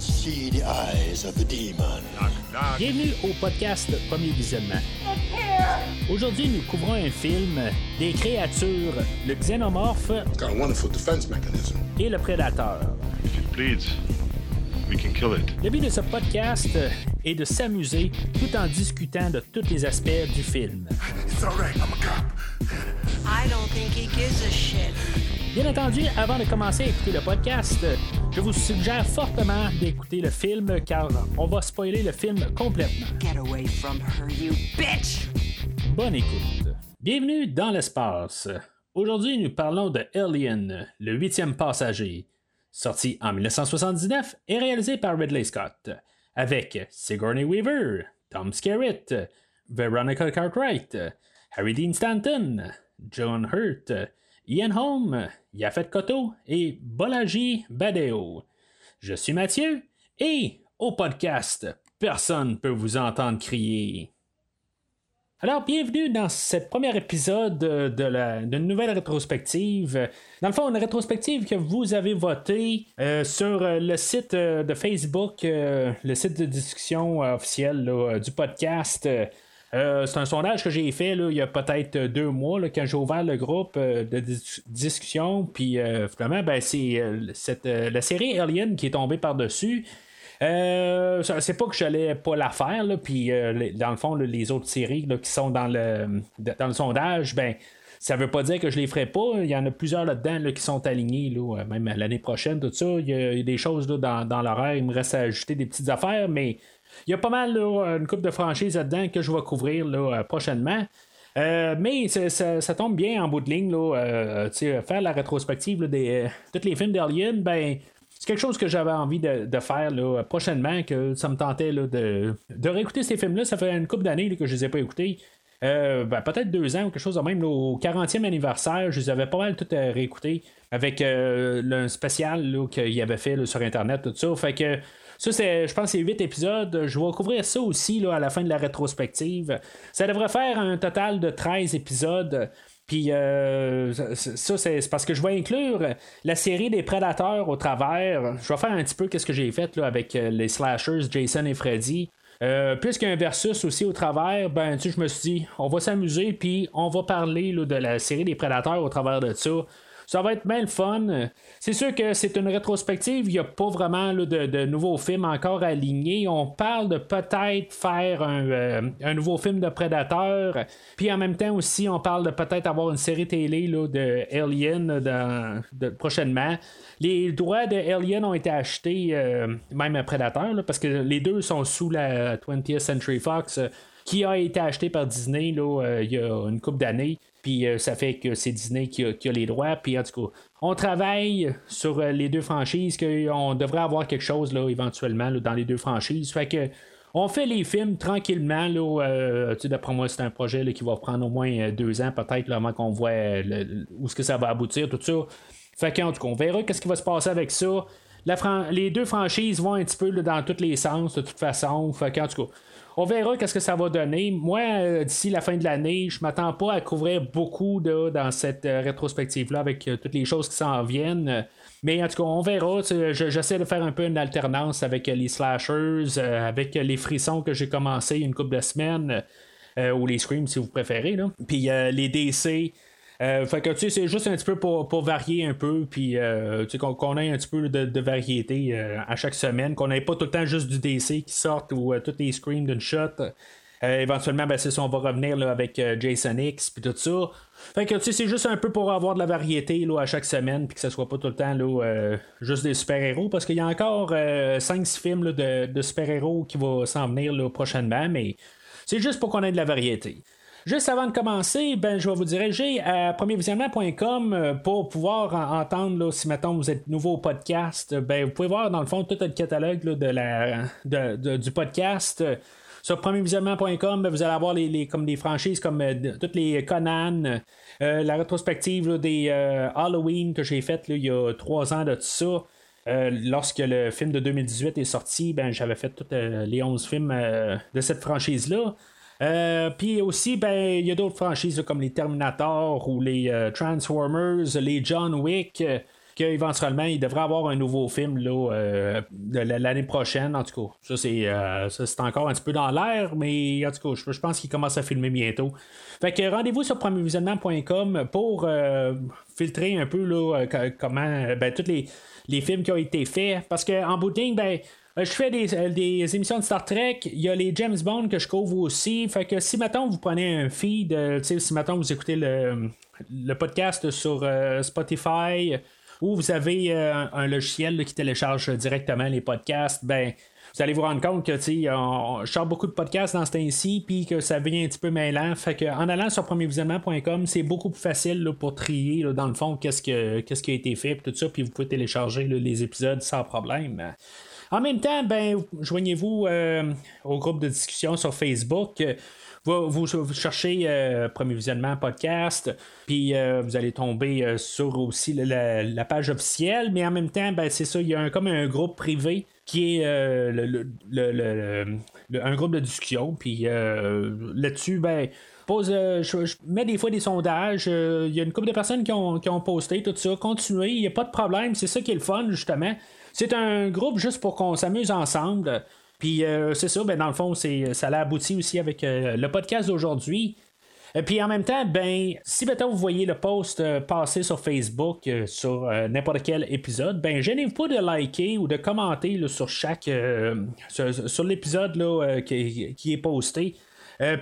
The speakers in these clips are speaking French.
cannot see the eyes of the demon. Bienvenue au podcast Premier Visionnement. Aujourd'hui, nous couvrons un film des créatures, le xénomorphe Got a wonderful defense mechanism. et le prédateur. If it bleeds, we can kill it. Le but de ce podcast est de s'amuser tout en discutant de tous les aspects du film. It's all right, I'm a cop. I don't think he gives a shit. Bien entendu, avant de commencer à écouter le podcast, je vous suggère fortement d'écouter le film car on va spoiler le film complètement. Get away from her, you bitch! Bonne écoute. Bienvenue dans l'espace. Aujourd'hui, nous parlons de Alien, le huitième passager, sorti en 1979 et réalisé par Ridley Scott, avec Sigourney Weaver, Tom Skerritt, Veronica Cartwright, Harry Dean Stanton, John Hurt, Ian Holm, Yafet Koto et Bolaji Badeo. Je suis Mathieu et au podcast, personne ne peut vous entendre crier. Alors, bienvenue dans ce premier épisode de la, d'une nouvelle rétrospective. Dans le fond, une rétrospective que vous avez votée euh, sur euh, le site euh, de Facebook, le site de discussion officiel du podcast. Euh, c'est un sondage que j'ai fait là, il y a peut-être deux mois là, quand j'ai ouvert le groupe euh, de dis- discussion. Puis euh, finalement, ben, c'est euh, euh, la série Alien qui est tombée par-dessus. Euh, c'est pas que j'allais pas la faire, là, puis euh, dans le fond, les autres séries qui sont dans le, dans le sondage, ben, ça veut pas dire que je les ferai pas. Il y en a plusieurs là-dedans là, qui sont alignés, là, euh, même l'année prochaine, tout ça. Il y a, il y a des choses là, dans, dans l'horaire, il me reste à ajouter des petites affaires, mais il y a pas mal une coupe de franchises là-dedans que je vais couvrir là, euh, prochainement. Euh, mais ça, ça- tombe bien en bout de ligne, là, euh, faire la rétrospective là, des tous les films d'Alien, ben c'est quelque chose que j'avais envie de, de faire là, prochainement, que ça me tentait de, de réécouter ces films-là. Ça fait une couple d'années que je les ai pas écoutés. Ben, peut-être deux ans ou quelque chose même. au 40e anniversaire, je les avais pas mal tout réécoutés avec le spécial qu'il avait fait sur Internet, tout ça. Fait que ça, c'est, je pense que c'est 8 épisodes. Je vais couvrir ça aussi là, à la fin de la rétrospective. Ça devrait faire un total de 13 épisodes. Puis euh, ça, c'est parce que je vais inclure la série des prédateurs au travers. Je vais faire un petit peu qu'est-ce que j'ai fait là, avec euh, les slashers Jason et Freddy. Euh, Puisqu'il y a un versus aussi au travers, ben tu je me suis dit, on va s'amuser, puis on va parler là, de la série des prédateurs au travers de ça. Ça va être bien le fun. C'est sûr que c'est une rétrospective. Il n'y a pas vraiment là, de, de nouveaux films encore alignés. On parle de peut-être faire un, euh, un nouveau film de Prédateur. Puis en même temps aussi, on parle de peut-être avoir une série télé là, de Alien prochainement. Les droits de Alien ont été achetés, euh, même à Prédateur, là, parce que les deux sont sous la 20th Century Fox. Qui a été acheté par Disney là, euh, il y a une couple d'années. Puis euh, ça fait que c'est Disney qui a, les droits. Puis en tout cas, on travaille sur euh, les deux franchises, qu'on devrait avoir quelque chose là, éventuellement dans les deux franchises. Fait que on fait les films tranquillement. D'après moi, c'est un projet qui va prendre au moins deux ans, peut-être, là, avant qu'on voit où est-ce que ça va aboutir, tout ça. Fait qu'en tout cas, on verra qu'est-ce qui va se passer avec ça. Les deux franchises vont un petit peu dans tous les sens, de toute façon. Fait qu'en tout cas, on verra qu'est-ce que ça va donner. Moi, euh, d'ici la fin de l'année, je m'attends pas à couvrir beaucoup dans cette euh, rétrospective-là avec euh, toutes les choses qui s'en viennent. Mais en tout cas, on verra. J'essaie de faire un peu une alternance avec les slashers, avec les frissons que j'ai commencé une couple de semaines, ou les screams si vous préférez. Là. Puis les DC. Euh, fait que tu sais, c'est juste un petit peu pour, pour varier un peu, puis euh, qu'on, ait un petit peu de, de variété euh, à chaque semaine, qu'on n'ait pas tout le temps juste du DC qui sortent ou toutes les screams d'une shot. Éventuellement, ben, c'est ça, on va revenir avec Jason X puis tout ça. Fait que tu sais, c'est juste un peu pour avoir de la variété là, à chaque semaine, puis que ce soit pas tout le temps là, juste des super-héros, parce qu'il y a encore 5-6 films de, de super-héros qui vont s'en venir prochainement, mais c'est juste pour qu'on ait de la variété. Juste avant de commencer, ben, je vais vous diriger à premiervisionnement.com euh, pour pouvoir en- entendre, si maintenant vous êtes nouveau au podcast, ben, vous pouvez voir dans le fond tout le catalogue de la, du podcast. Sur premiervisionnement.com, ben, vous allez avoir les, comme des franchises comme euh, toutes les Conan, euh, la rétrospective des euh, Halloween que j'ai faite il y a trois ans de tout ça. Euh, lorsque le film de 2018 est sorti, ben, j'avais fait tous euh, les 11 films euh, de cette franchise-là. Euh, Puis aussi, ben, il y a d'autres franchises comme les Terminator ou les euh, Transformers, les John Wick. euh, qu'éventuellement, il devrait avoir un nouveau film là, l'année prochaine, en tout cas. Ça, c'est, encore un petit peu dans l'air, mais en tout cas, je, pense qu'il commence à filmer bientôt. Fait que rendez-vous sur premiervisionnement.com pour filtrer un peu là, comment ben, tous les, les, films qui ont été faits. Parce qu'en bout ben, euh, je fais des, des, émissions de Star Trek. Il y a les James Bond que je couvre aussi. Fait que si maintenant vous prenez un feed, euh, si maintenant vous écoutez le, le podcast sur euh, Spotify ou vous avez un, logiciel qui télécharge directement les podcasts, ben vous allez vous rendre compte que tu on, je beaucoup de podcasts dans ce temps-ci, puis que ça devient un petit peu mêlant. Fait que en allant sur premiervisionnement.com, c'est beaucoup plus facile pour trier dans le fond qu'est-ce, que, qu'est-ce qui a été fait, tout ça, puis vous pouvez télécharger les épisodes sans problème. En même temps, ben, joignez-vous euh, au groupe de discussion sur Facebook. Vous, cherchez euh, Premier Visionnement Podcast, puis euh, vous allez tomber sur aussi la, page officielle, mais en même temps, ben, c'est ça, il y a comme un groupe privé qui est un groupe de discussion, puis là-dessus, ben, je, mets des fois des sondages. Il y a une couple de personnes qui ont, qui ont posté tout ça. Continuez, il n'y a pas de problème. C'est ça qui est le fun, justement. C'est un groupe juste pour qu'on s'amuse ensemble. Puis euh, c'est ça, ben, dans le fond, c'est, ça a abouti aussi avec euh, le podcast d'aujourd'hui. Puis en même temps, ben, si maintenant vous voyez le post euh, passer sur Facebook sur n'importe quel épisode, ben, gênez-vous pas de liker ou de commenter sur chaque sur, l'épisode qui, est posté.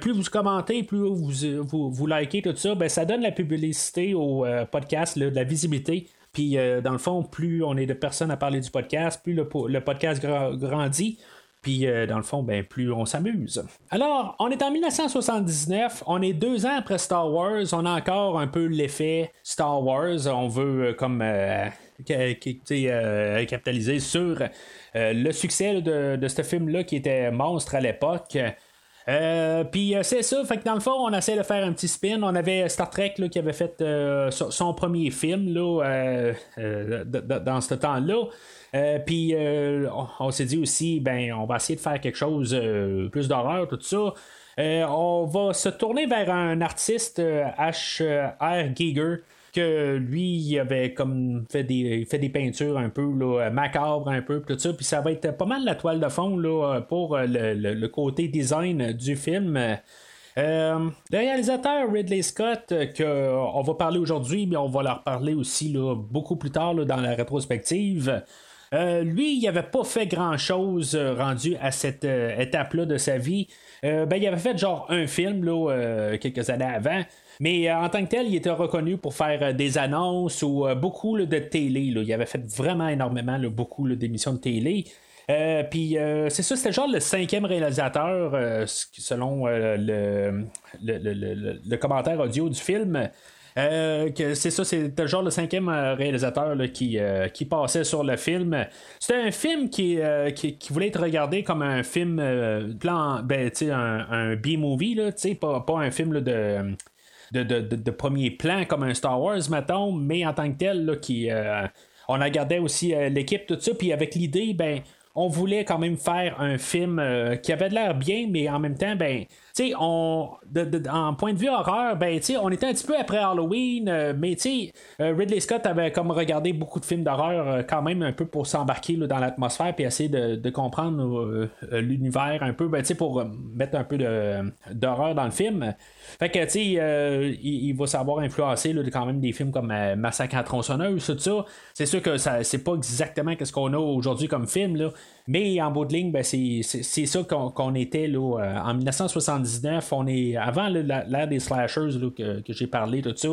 Plus vous commentez, plus vous, vous, likez tout ça, ben, ça donne la publicité au podcast, de la visibilité. Puis, euh, dans le fond, plus on est de personnes à parler du podcast, plus le, podcast grandit. Puis, euh, dans le fond, ben, plus on s'amuse. Alors, on est en 1979, on est deux ans après Star Wars, on a encore un peu l'effet Star Wars. On veut, euh, comme, capitaliser sur le succès de ce film-là qui était monstre à l'époque. Euh, puis euh, c'est ça, fait que dans le fond, on essaie de faire un petit spin. On avait Star Trek qui avait fait euh, son premier film dans ce temps-là. puis on, s'est dit aussi, ben, on va essayer de faire quelque chose plus d'horreur, tout ça. on va se tourner vers un artiste H.R. Giger que lui, il avait comme fait des, fait des peintures un peu là, macabres, un peu, tout ça. Puis ça va être pas mal la toile de fond là, pour le, côté design du film. Euh, le réalisateur Ridley Scott, qu'on va parler aujourd'hui, mais on va leur parler aussi là, beaucoup plus tard dans la rétrospective. Euh, lui, il n'avait pas fait grand-chose euh, rendu à cette étape-là de sa vie. ben, il avait fait genre un film là, quelques années avant. Mais euh, en tant que tel, il était reconnu pour faire euh, des annonces ou euh, beaucoup de télé. Il avait fait vraiment énormément beaucoup d'émissions de télé. puis c'est ça, c'était genre le cinquième réalisateur, selon le, le, commentaire audio du film. c'est ça, c'était genre le cinquième réalisateur qui, qui passait sur le film. C'était un film qui, qui, voulait être regardé comme un film plan, ben, un, un B-movie, pas, pas un film de de, de, premier plan comme un Star Wars, mettons, mais en tant que tel, là, qui, euh, on a gardé aussi euh, l'équipe, tout ça, puis avec l'idée, ben, on voulait quand même faire un film euh, qui avait de l'air bien, mais en même temps, ben, sais, on, en point de vue horreur, ben, tu on était un petit peu après Halloween, mais tu Ridley Scott avait comme regardé beaucoup de films d'horreur quand même un peu pour s'embarquer dans l'atmosphère puis essayer de, comprendre l'univers un peu, ben, tu pour mettre un peu d'horreur dans le film. Fait que, tu sais, euh, il, va savoir influencer quand même des films comme euh, Massacre à tronçonneuse, tout ça. C'est sûr que ça, c'est pas exactement ce qu'on a aujourd'hui comme film, là. Mais en bout de ligne, ben, c'est, ça qu'on, était là, euh, en 1979. On est avant l'ère des slashers que, que j'ai parlé, tout ça.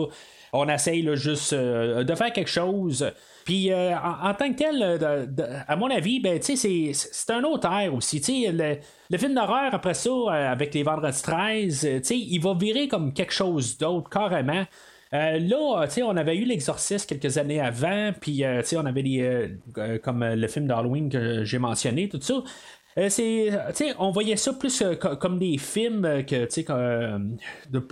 On essaye juste de faire quelque chose puis euh, en, tant que tel, euh, à mon avis, ben, c'est, un autre air aussi. Le, le film d'horreur, après ça, euh, avec les Vendredis 13, il va virer comme quelque chose d'autre, carrément. Là, on avait eu l'exorciste quelques années avant, puis on avait des, comme le film d'Halloween que j'ai mentionné, tout ça. c'est, on voyait ça plus comme des films que,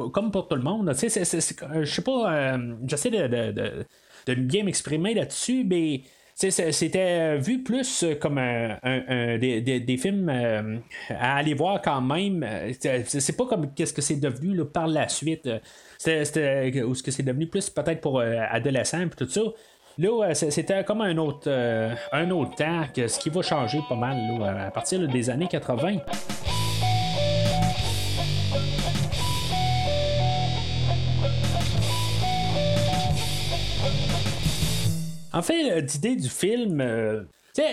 comme pour tout le monde. Je sais pas, j'essaie de bien m'exprimer là-dessus, mais c'était vu plus comme un, des, films euh, à aller voir quand même. C'est pas comme qu'est-ce que c'est devenu par la suite. C'était, ou ce que c'est devenu plus peut-être pour euh, adolescents et tout ça. Là, c'était comme un autre, un autre temps, que ce qui va changer pas mal à partir des années 80. En fait, l'idée du film,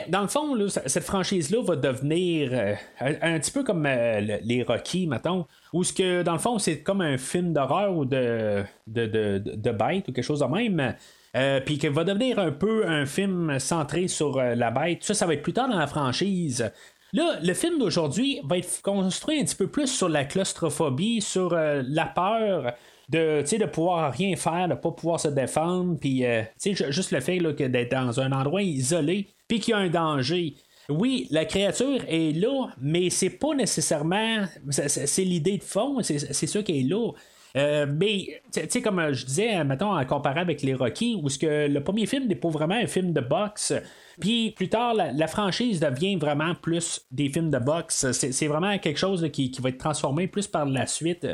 dans le fond, cette franchise-là va devenir euh, un, petit peu comme euh, les Rocky, mettons, où ce que, dans le fond, c'est comme un film d'horreur ou de, de, de, bête ou quelque chose de même. Euh, puis qu'il va devenir un peu un film centré sur la bête. Ça, ça va être plus tard dans la franchise. Là, le film d'aujourd'hui va être construit un petit peu plus sur la claustrophobie, sur la peur, de, de pouvoir rien faire, de pas pouvoir se défendre, puis juste le fait que d'être dans un endroit isolé, puis qu'il y a un danger. Oui, la créature est là, mais c'est pas nécessairement. C'est l'idée de fond, c'est ça qui est là. Euh, mais, comme je disais, mettons, en comparant avec les Rocky, où que le premier film n'est pas vraiment un film de boxe, puis plus tard, la, franchise devient vraiment plus des films de boxe. C'est vraiment quelque chose qui, va être transformé plus par la suite.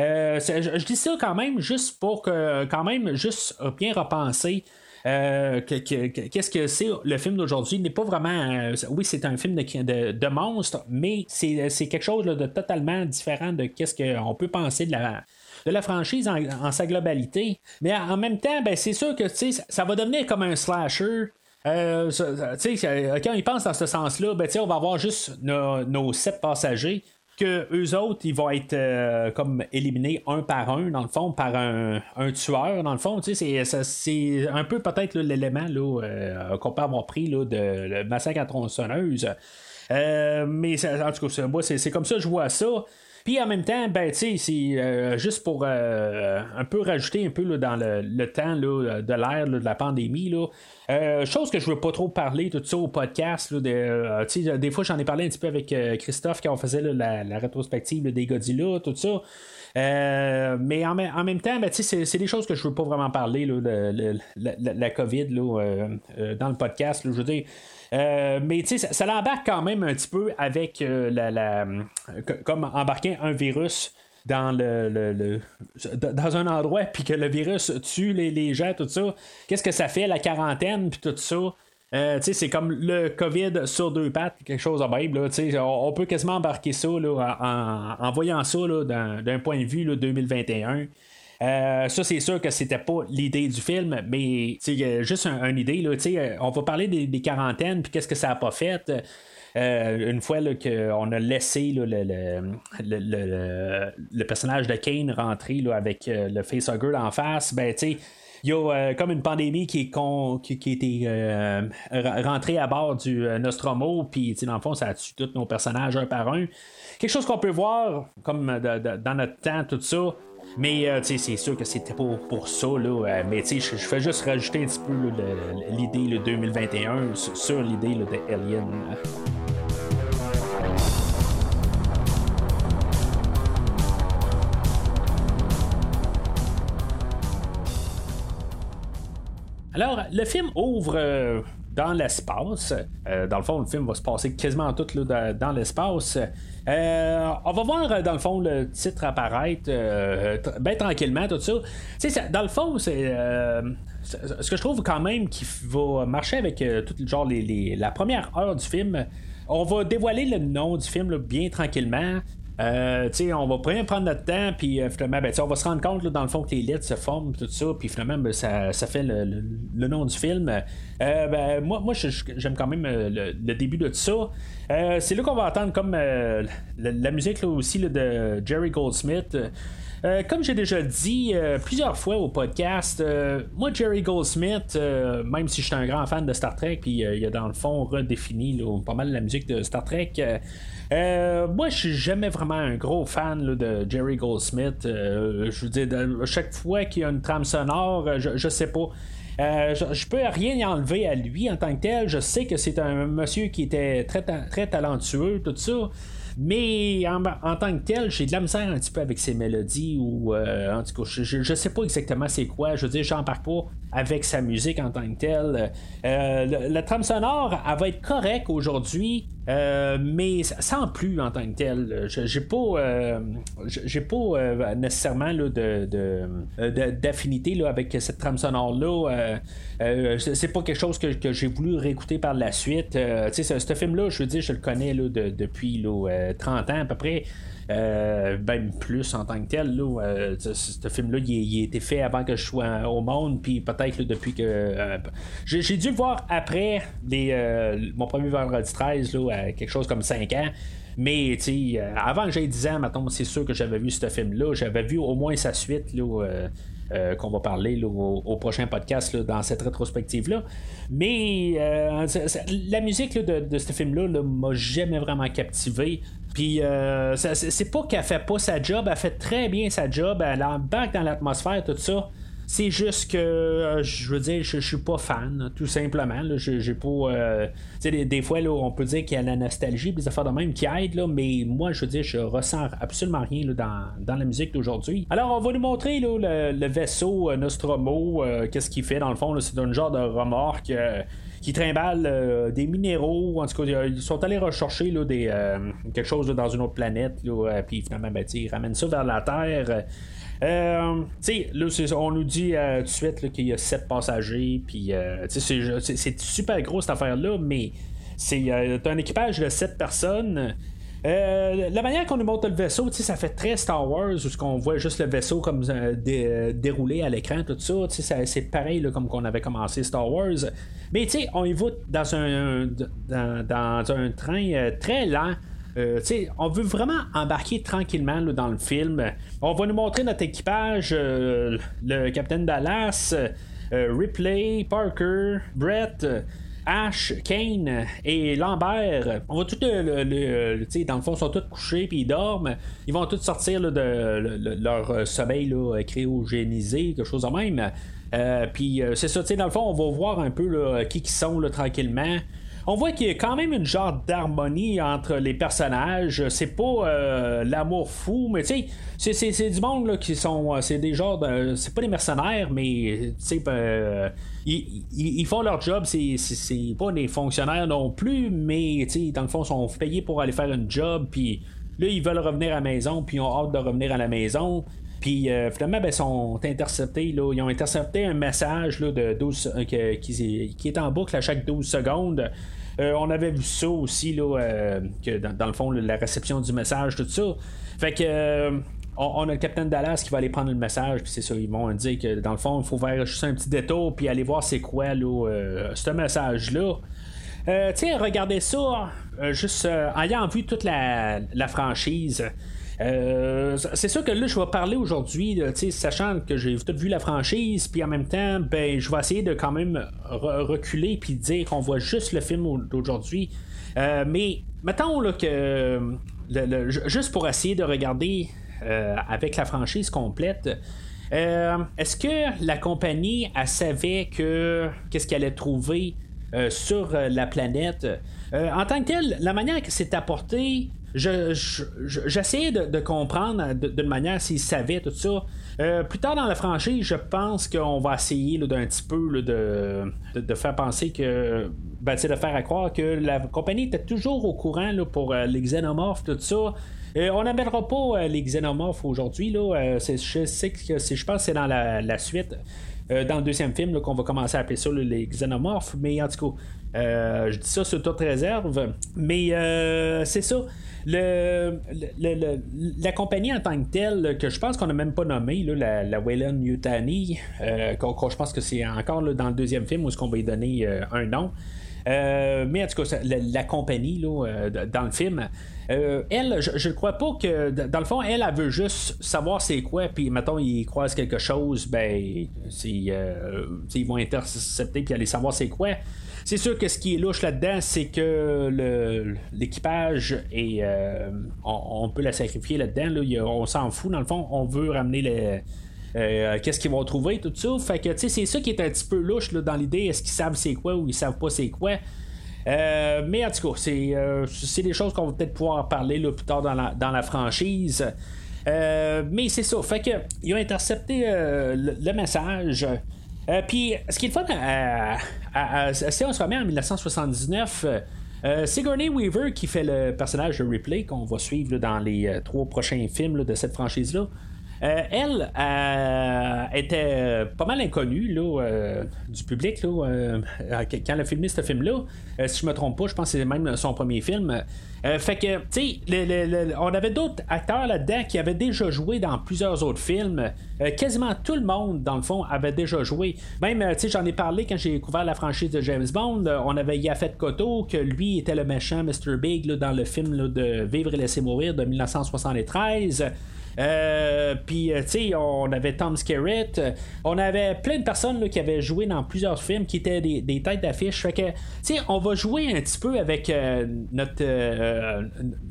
Euh, je, dis ça quand même juste pour que, quand même, juste bien repenser euh, qu'est-ce que c'est le film d'aujourd'hui n'est pas vraiment. Euh, oui, c'est un film de, monstre, mais c'est quelque chose de totalement différent de qu'est-ce qu'on peut penser de la de la franchise en, sa globalité. Mais en même temps, ben, c'est sûr que ça va devenir comme un slasher. Euh, quand ils pensent dans ce sens-là, ben, on va avoir juste nos sept passagers que eux autres, ils vont être euh, comme éliminés un par un, dans le fond, par un, tueur, dans le fond. C'est, c'est un peu peut-être l'élément euh, qu'on peut avoir pris là, de le massacre à tronçonneuse. Euh, mais en tout cas, moi, c'est, comme ça que je vois ça. Puis en même temps, ben, tu sais, c'est juste pour un peu rajouter un peu dans le, temps de l'ère de la pandémie. Là, euh, chose que je veux pas trop parler tout ça au podcast. euh, des fois, j'en ai parlé un petit peu avec euh, Christophe quand on faisait la, rétrospective des Godzilla, tout ça. mais en, même temps, ben, c'est, des choses que je veux pas vraiment parler de, la, COVID dans le podcast. je mais ça, l'embarque quand même un petit peu avec la, comme embarquer un virus dans le, dans un endroit puis que le virus tue les, les gens, tout ça, qu'est-ce que ça fait, la quarantaine, puis tout ça? Euh, c'est comme le COVID sur deux pattes, quelque chose de même. Là, on, peut quasiment embarquer ça là, en, voyant ça d'un point de vue là, 2021. Euh, ça, c'est sûr que c'était pas l'idée du film, mais juste une idée. Là, on va parler des, des quarantaines, puis qu'est-ce que ça a pas fait. Euh, une fois qu'on a laissé le, le, personnage de Kane rentrer avec euh, le facehugger en face, ben tu il y a euh, comme une pandémie qui est con, qui, qui était rentrée à bord du Nostromo, puis dans le fond, ça a tué tous nos personnages un par un. Quelque chose qu'on peut voir, comme dans notre temps, tout ça. Mais c'est sûr que c'était pas pour ça. Là, mais je fais juste rajouter un petit peu l'idée le 2021 sur, l'idée de Alien. Alors, le film ouvre euh, dans l'espace. Euh, dans le fond, le film va se passer quasiment tout dans l'espace. Euh, on va voir dans le fond le titre apparaître bien tranquillement, tout ça. dans le fond, c'est ce que je trouve quand même qui va marcher avec tout genre la première heure du film. On va dévoiler le nom du film bien tranquillement. Euh, on va prendre notre temps, puis euh, finalement, ben, on va se rendre compte dans le fond que les lettres se forment, tout ça, puis finalement, ben, ça, fait le, nom du film. Euh, ben, moi, moi j'aime quand même le, début de tout ça. c'est là qu'on va entendre comme la, musique là, aussi de Jerry Goldsmith. Comme j'ai déjà dit plusieurs fois au podcast, moi, Jerry Goldsmith, même si je suis un grand fan de Star Trek, puis il a dans le fond redéfini pas mal la musique de Star Trek. Euh, moi, je suis jamais vraiment un gros fan de Jerry Goldsmith. Euh, je veux dire, chaque fois qu'il y a une trame sonore, euh, je, sais pas. je, peux rien y enlever à lui en tant que tel. Je sais que c'est un monsieur qui était très, très talentueux, tout ça. Mais en, tant que tel, j'ai de la misère un petit peu avec ces mélodies ou en tout cas, je, je, sais pas exactement c'est quoi. Je veux dire, j'embarque pas avec sa musique en tant que tel. Euh, la trame sonore, elle va être correcte aujourd'hui. Euh, mais sans plus en tant que tel. J'ai pas, euh, j'ai pas euh, nécessairement là, de, d'affinité là, avec cette trame sonore-là. c'est pas quelque chose que, j'ai voulu réécouter par la suite. ce, film-là, je veux dire, je le connais là, depuis là, 30 ans à peu près. Euh, même plus en tant que tel. Euh, ce, film-là, il, a été fait avant que je sois au monde, puis peut-être depuis que. Euh, j'ai, dû le voir après les, mon premier vendredi 13, là, quelque chose comme 5 ans. Mais avant que j'aie 10 ans, maintenant, c'est sûr que j'avais vu ce film-là. J'avais vu au moins sa suite. Qu'on va parler au, prochain podcast dans cette rétrospective-là. Mais la musique de, ce film-là m'a jamais vraiment captivé. Puis euh, c'est pas qu'elle fait pas sa job, elle fait très bien sa job, elle embarque dans l'atmosphère, tout ça. C'est juste que, euh, je veux dire, je, suis pas fan, tout simplement. J'ai pas. Euh, des, des, fois, là, on peut dire qu'il y a la nostalgie, des affaires de même qui aident, là, mais moi, je veux dire, je ressens absolument rien dans, dans, la musique d'aujourd'hui. Alors, on va nous montrer là, le, vaisseau Nostromo, qu'est-ce qu'il fait dans le fond. C'est un genre de remorque qui trimballent euh, des minéraux. En tout cas, ils sont allés rechercher là, des, euh, quelque chose dans une autre planète. Euh, puis finalement, ben, ils ramènent ça vers la Terre. là, on nous dit tout de suite qu'il y a sept passagers, puis c'est super gros cette affaire-là, mais c'est un équipage de sept personnes. Euh, la manière qu'on nous montre le vaisseau, ça fait très Star Wars, où qu'on voit juste le vaisseau comme euh, déroulé à l'écran, tout ça. C'est pareil là, comme qu'on avait commencé Star Wars. Mais on y va dans un, dans, un train euh, très lent. on veut vraiment embarquer tranquillement dans le film. On va nous montrer notre équipage, le capitaine Dallas, Ripley, Parker, Brett. Ash, Kane et Lambert, on va tout dans le fond, sont tous couchés puis ils dorment. Ils vont tous sortir de, leur sommeil là, cryogénisé, quelque chose de même. Euh, puis euh, c'est ça, dans le fond, on va voir un peu qui qui sont tranquillement on voit qu'il y a quand même une genre d'harmonie entre les personnages. C'est pas euh, l'amour fou, mais tu sais, c'est, du monde là, qui sont. C'est des genres de. C'est pas des mercenaires, mais tu sais, ils, font leur job, c'est, pas des fonctionnaires non plus, mais dans le fond, ils sont payés pour aller faire un job, puis là, ils veulent revenir à la maison, puis ils ont hâte de revenir à la maison. Puis euh, finalement, ben, sont interceptés. Là, ils ont intercepté un message là, de 12, euh, qui, est en boucle à chaque 12 secondes. Euh, on avait vu ça aussi, là, que dans, le fond, la réception du message, tout ça. Fait que on, a le capitaine Dallas qui va aller prendre le message, puis c'est ça, ils vont dire que dans le fond, il faut faire juste un petit détour, puis aller voir c'est quoi là, euh, ce message-là. Euh, tiens, regardez ça, euh, juste ayant vu toute la, franchise. c'est sûr que là, je vais parler aujourd'hui, sachant que j'ai tout vu la franchise, puis en même temps, ben, je vais essayer de quand même reculer puis dire qu'on voit juste le film d'aujourd'hui. mais mettons là, que juste pour essayer de regarder euh, avec la franchise complète. Euh, est-ce que la compagnie a savait que qu'est-ce qu'elle allait trouver euh, sur la planète? En tant que tel, la manière que c'est apporté, j'essayais de, comprendre d'une manière s'ils savaient tout ça. plus tard dans la franchise, je pense qu'on va essayer d'un petit peu de, faire penser que. Ben, de faire croire que la compagnie était toujours au courant pour les xénomorphes, tout ça. Euh, on n'amènera pas euh, les xénomorphes aujourd'hui. Là. Euh, je sais que je pense que c'est dans la, suite. dans le deuxième film qu'on va commencer à appeler ça les xénomorphes, mais en tout cas, je dis ça sur toute réserve, mais c'est ça. La compagnie en tant que telle, que je pense qu'on n'a même pas nommé, la, la Wayland Yutani, je pense que c'est encore dans le deuxième film où est-ce qu'on va y donner un nom. mais en tout cas, la, compagnie dans le film, euh, elle, je ne crois pas que. Dans le fond, elle, elle veut juste savoir c'est quoi, puis mettons, ils croisent quelque chose, ben, euh, ils vont intercepter puis aller savoir c'est quoi. C'est sûr que ce qui est louche là-dedans, c'est que l'équipage est. Euh, on, peut la sacrifier là-dedans. on s'en fout, dans le fond. On veut ramener les. qu'est-ce qu'ils vont trouver, tout ça. Fait que, c'est ça qui est un petit peu louche dans l'idée. Est-ce qu'ils savent c'est quoi ou ils savent pas c'est quoi? Mais en tout cas, c'est, des choses qu'on va peut-être pouvoir parler plus tard dans la, dans la franchise. mais c'est ça. Fait que ils ont intercepté le, message. Puis, ce qui est le fun, si on se remet en 1979, Sigourney Weaver, qui fait le personnage de Ripley, qu'on va suivre dans les trois prochains films de cette franchise-là, euh, elle euh, était pas mal inconnue euh, du public quand elle a filmé ce film-là. si je me trompe pas, je pense que c'est même son premier film. fait que, tu sais, on avait d'autres acteurs là-dedans qui avaient déjà joué dans plusieurs autres films. quasiment tout le monde, dans le fond, avait déjà joué. Même, tu sais, j'en ai parlé quand j'ai découvert la franchise de James Bond. on avait Yafet Koto, que lui était le méchant Mr. Big dans le film de Vivre et laisser mourir de 1973. Euh, puis, euh, tu sais, on avait Tom Skerritt. On avait plein de personnes qui avaient joué dans plusieurs films qui étaient des, têtes d'affiche. Fait que, tu sais, on va jouer un petit peu avec euh, notre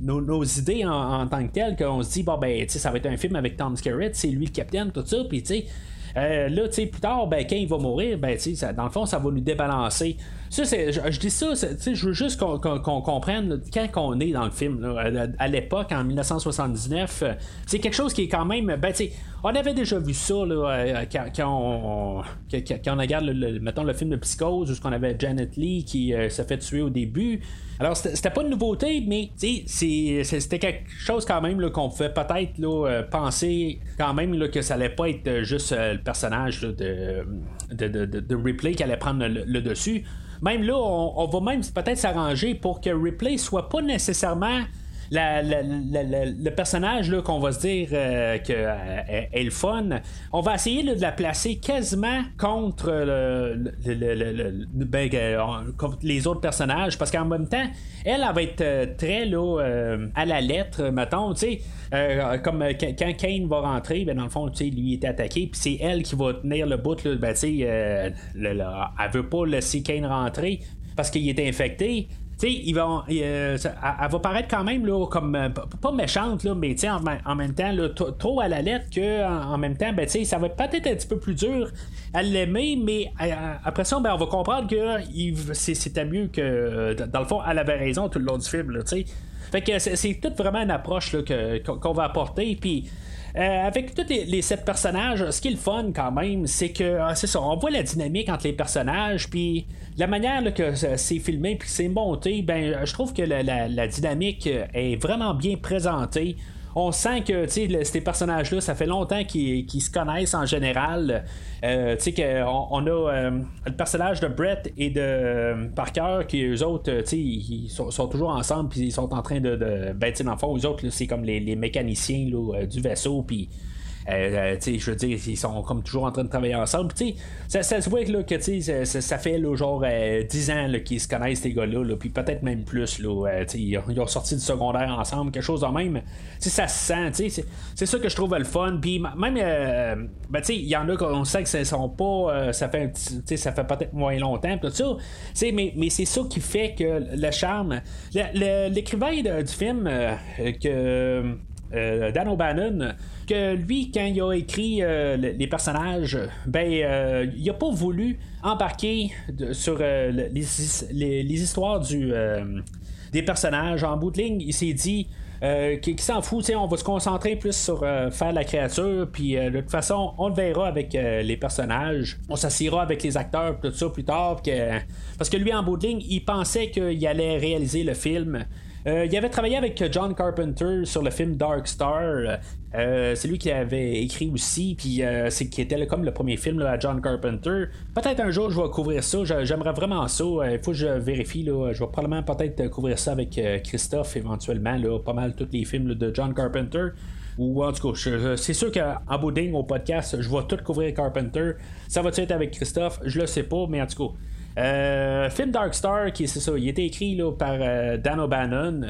nos, idées en, tant que telles. Qu'on se dit, bon, ben, tu sais, ça va être un film avec Tom Skerritt, c'est lui le capitaine, tout ça. Puis, tu sais, là, tu sais, plus tard, ben, quand il va mourir, ben, tu sais, dans le fond, ça va nous débalancer. Ça, c'est, je, dis ça, je veux juste qu'on, comprenne quand on est dans le film, à, l'époque, en 1979, euh, c'est quelque chose qui est quand même. Ben, on avait déjà vu ça euh, quand, on, quand, on regarde, le, mettons, le film de Psychose, où on avait Janet Lee qui euh, s'est fait tuer au début. Alors, c'était, pas une nouveauté, mais c'était quelque chose quand même qu'on pouvait peut-être penser quand même que ça allait pas être juste le personnage de, de, Ripley qui allait prendre le dessus. Même là, on, va même peut-être s'arranger pour que Ripley soit pas nécessairement le personnage qu'on va se dire euh, que euh, est le fun, on va essayer de la placer quasiment contre, euh, les autres personnages parce qu'en même temps, elle, va être très là, à la lettre, mettons, tu sais. comme quand Kane va rentrer, ben, dans le fond, lui est attaqué, puis c'est elle qui va tenir le bout. Là, ben, elle veut pas laisser Kane rentrer parce qu'il est infecté. Tu sais, euh, elle, va paraître quand même là, comme euh, pas méchante, là, mais en, en, même temps trop à la lettre que en, même temps, ben, ça va peut-être un petit peu plus dur à l'aimer, mais euh, après ça, ben, on va comprendre que c'était mieux que dans le fond, elle avait raison tout le long du film. Fait que c'est, tout vraiment une approche qu'on va apporter. Puis euh, avec tous les, sept personnages, ce qui est le fun quand même, c'est que ah, c'est ça, on voit la dynamique entre les personnages, puis la manière que c'est filmé puis c'est monté, ben je trouve que la, dynamique est vraiment bien présentée on sent que ces personnages-là, ça fait longtemps qu'ils se connaissent en général. Euh, tu sais on a euh, le personnage de Brett et de euh, Parker qui eux autres, ils sont, toujours ensemble puis ils sont en train de, de ben tu dans le fond, eux autres, c'est comme les, mécaniciens du vaisseau puis euh, euh, je veux dire, ils sont comme toujours en train de travailler ensemble. Ça, ça se voit là, que ça, ça, fait là, genre 10 euh, ans qu'ils se connaissent, ces gars-là, puis peut-être même plus. Là, ils, ont sorti du secondaire ensemble, quelque chose de même. ça se sent. C'est ça que je trouve le fun. Puis même, ben, il y en a qu'on sait que ça sont pas. ça fait, ça fait peut-être moins longtemps, tout ça. Mais, mais c'est ça qui fait que le charme. L'écrivain du film, que Dan O'Bannon, que lui, quand il a écrit euh, les personnages, ben, euh, il a pas voulu embarquer sur euh, les, histoires des personnages. En bout de ligne, il s'est dit. qu'il s'en fout, on va se concentrer plus sur faire la créature, puis de toute façon, on le verra avec les personnages, on s'assira avec les acteurs, tout ça plus tard, parce que lui, en bout de ligne, il pensait qu'il allait réaliser le film, euh, il avait travaillé avec John Carpenter sur le film Dark Star. Euh, c'est lui qui avait écrit aussi, puis euh, c'est qui était comme le premier film à John Carpenter. Peut-être un jour je vais couvrir ça. J'aimerais vraiment ça. Il faut que je vérifie. Là. Je vais probablement peut-être couvrir ça avec Christophe éventuellement. Pas mal tous les films de John Carpenter. Ou en tout cas, c'est sûr qu'en bout au podcast, je vais tout couvrir Carpenter. Ça va être avec Christophe? Je le sais pas, mais en tout cas. Euh, film Dark Star, qui c'est ça, il était écrit là, par euh, Dan O'Bannon,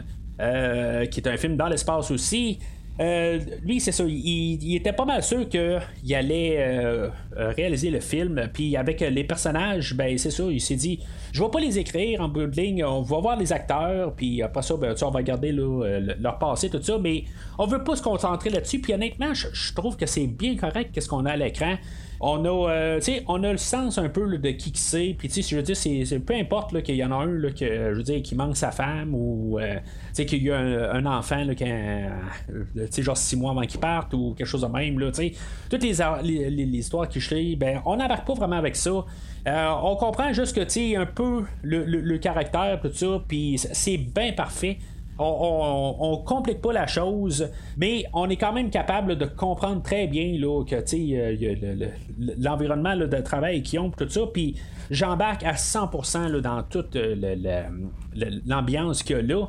euh, qui est un film dans l'espace aussi. lui, c'est ça, il, était pas mal sûr qu'il allait réaliser le film. Puis avec les personnages, ben c'est ça, il s'est dit je vais pas les écrire en bout de ligne, on va voir les acteurs, puis après ça, ben, on va regarder leur passé, tout ça, mais on veut pas se concentrer là-dessus. Puis honnêtement, je, trouve que c'est bien correct qu'est-ce qu'on a à l'écran on a, euh, on a le sens un peu de qui c'est. Puis, je veux dire, c'est, peu importe qu'il y en a un là, que, je veux dire, qui manque sa femme ou euh, qu'il y a un, enfant là, qui a, genre six mois avant qu'il parte ou quelque chose de même. Là, toutes les, les, histoires qui je ben, on n'embarque pas vraiment avec ça. Euh, on comprend juste que, tu un peu le, le caractère, tout ça, puis c'est bien parfait on, ne complique pas la chose, mais on est quand même capable de comprendre très bien là, que euh, l'environnement de travail qu'ils ont, tout ça. Puis j'embarque à 100% dans toute euh, l'ambiance qu'il y a là.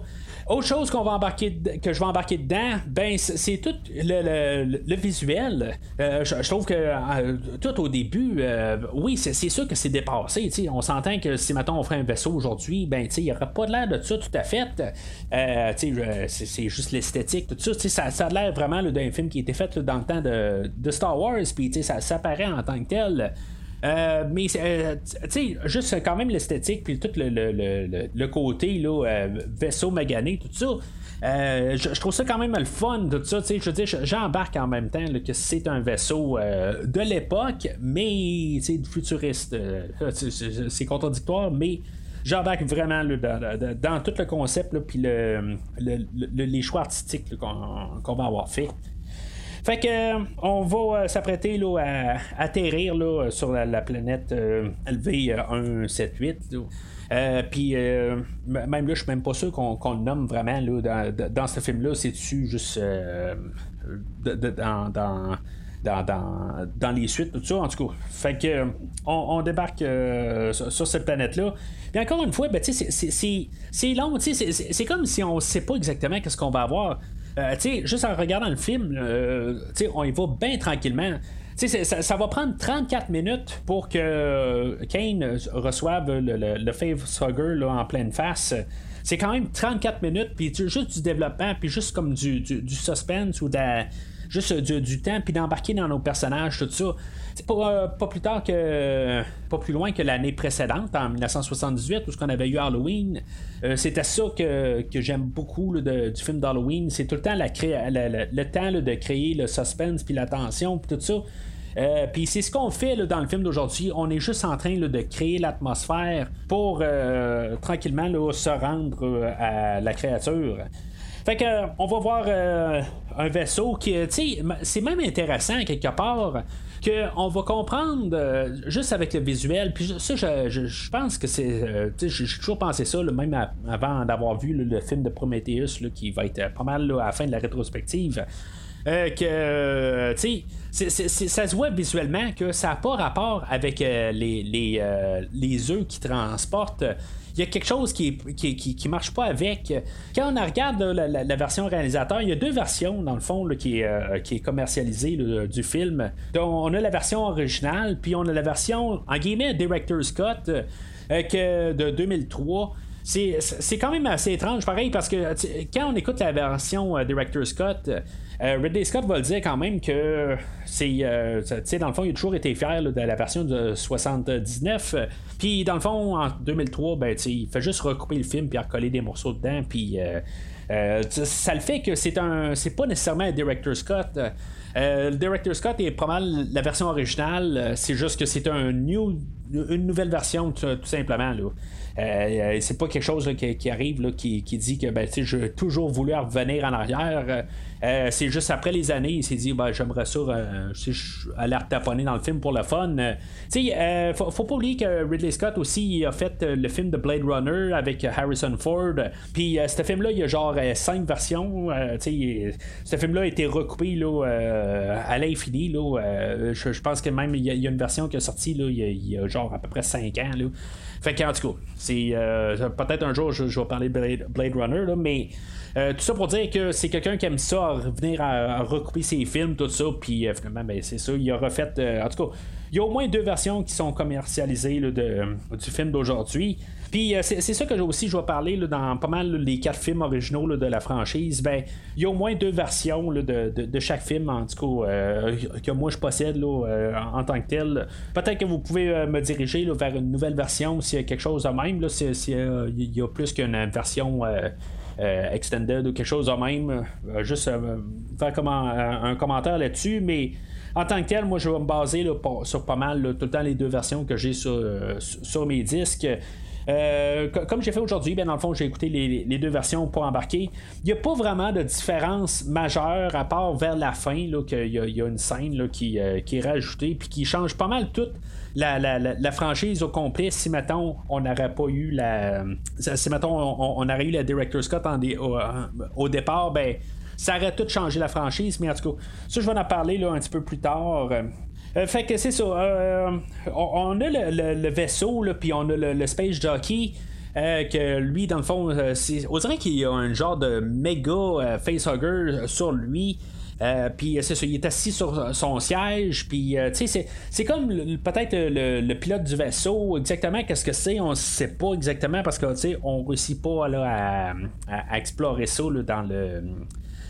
Autre chose qu'on va embarquer, que je vais embarquer dedans, ben c'est tout le, visuel. Euh, je, trouve que euh, tout au début, euh, oui, c'est sûr que c'est dépassé. On s'entend que si maintenant on ferait un vaisseau aujourd'hui, ben il n'y aurait pas de l'air de ça tout à fait. c'est juste l'esthétique, tout ça. Ça, a l'air vraiment d'un film qui a été fait dans le temps de, Star Wars, puis ça, ça en tant que tel. Euh, mais, euh, tu sais, juste quand même l'esthétique, puis tout le, côté, là, euh, vaisseau magané, tout ça. je, trouve ça quand même le fun, tout ça. Je veux dire, j'embarque en même temps que c'est un vaisseau de l'époque, mais futuriste. c'est contradictoire, mais j'embarque vraiment dans, tout le concept, puis le, les choix artistiques qu'on va avoir fait. Fait que euh, on va euh, s'apprêter là, à, atterrir là, sur la, planète euh, LV178. puis même là, je suis même pas sûr qu'on, le nomme vraiment là, dans, ce film-là. C'est-tu juste dans, dans, les suites, tout ça, en tout cas. Fait que on, débarque sur, cette planète-là. Puis encore une fois, ben, c'est, c'est, long, c'est, comme si on sait pas exactement qu'est-ce qu'on va avoir. Euh, juste en regardant le film, euh, on y va bien tranquillement. Ça, ça, va prendre 34 minutes pour que Kane reçoive le, le, le Facehugger en pleine face. C'est quand même 34 minutes, puis juste du développement, puis juste comme du, du, suspense ou juste du, temps, puis d'embarquer dans nos personnages, tout ça. C'est pas, euh, plus tard que. Pas plus loin que l'année précédente, en 1978, où ce qu'on avait eu Halloween. Euh, c'était ça que, j'aime beaucoup du film d'Halloween. C'est tout le temps le temps de créer le suspense puis la puis tout ça. Euh, puis c'est ce qu'on fait dans le film d'aujourd'hui. On est juste en train de créer l'atmosphère pour tranquillement se rendre à la créature. Fait que on va voir un vaisseau qui, tu sais, c'est même intéressant quelque part on va comprendre euh, juste avec le visuel. Puis ça, je, pense que c'est. Euh, j'ai toujours pensé ça, même avant d'avoir vu le film de Prometheus, qui va être pas mal à la fin de la rétrospective. Euh, que, tu sais, ça se voit visuellement que ça n'a pas rapport avec les, les, les œufs qui transportent il y a quelque chose qui, qui, marche pas avec. Quand on regarde la, version réalisateur, il y a deux versions, dans le fond, euh, qui est commercialisée du film. Donc, on a la version originale, puis on a la version, en guillemets, Director's Cut, euh, que de 2003 c'est quand même assez étrange, pareil, parce que quand on écoute la version euh, Director's Cut, euh, Ridley Scott va le dire quand même que c'est. Euh, dans le fond, il a toujours été fier de la version de 79. Puis, dans le fond, en 2003, ben, il fait juste recouper le film puis recoller des morceaux dedans. Puis. Euh, ça le fait que c'est un c'est pas nécessairement un director Scott le director Scott est pas mal la version originale c'est juste que c'est un new une nouvelle version tout, simplement là c'est pas quelque chose qui, arrive qui, dit que ben, j'ai toujours voulu revenir en arrière euh, c'est juste après les années, il s'est dit ben, j'aimerais ça euh, aller taponner dans le film pour le fun. Euh, tu sais, faut, pas oublier que Ridley Scott aussi a fait le film de Blade Runner avec Harrison Ford. Puis ce film-là, il y a genre cinq versions. ce film-là a été recoupé là, à l'infini. je, pense que même il y, a, une version qui est sortie là, il, y a, genre à peu près cinq ans. Là. Fait qu'en tout cas, c'est peut-être un jour je, vais parler de Blade, Runner, là, mais euh, tout ça pour dire que c'est quelqu'un qui aime ça, revenir à, recouper ses films, tout ça, puis euh, finalement, ben, c'est ça, il a refait. Euh, en tout cas, il y a au moins deux versions qui sont commercialisées du film d'aujourd'hui. Puis c'est, ça que aussi je vais parler dans pas mal les quatre films originaux de la franchise. Ben, il y a au moins deux versions de, chaque film, en tout cas, que moi je possède en, tant que tel. Peut-être que vous pouvez me diriger vers une nouvelle version s'il y a quelque chose de même, s'il y a plus qu'une version euh, extended ou quelque chose de même. Euh, juste euh, faire comment, un commentaire là-dessus, mais en tant que tel, moi, je vais me baser sur pas mal tout le temps les deux versions que j'ai sur mes disques. Euh, comme j'ai fait aujourd'hui, ben dans le fond, j'ai écouté les, deux versions pour embarquer. Il n'y a pas vraiment de différence majeure à part vers la fin, qu'il y, a une scène qui, euh, qui, est rajoutée puis qui change pas mal toute la, franchise au complet. Si mettons on n'aurait pas eu la. Si mettons on, aurait eu la Director Scott au, au, départ, ben ça aurait tout changé la franchise, mais en tout cas, ça je vais en parler là, un petit peu plus tard. Euh, fait que c'est ça. Euh, on, a le, vaisseau, puis on a le, Space Jockey. Euh, que lui, dans le fond, on dirait qu'il a un genre de méga facehugger sur lui. puis c'est ça, il est assis sur son siège. Puis tu sais, c'est comme peut-être le, pilote du vaisseau. Exactement qu'est-ce que c'est, on sait pas exactement parce que tu sais, on réussit pas à, explorer ça dans le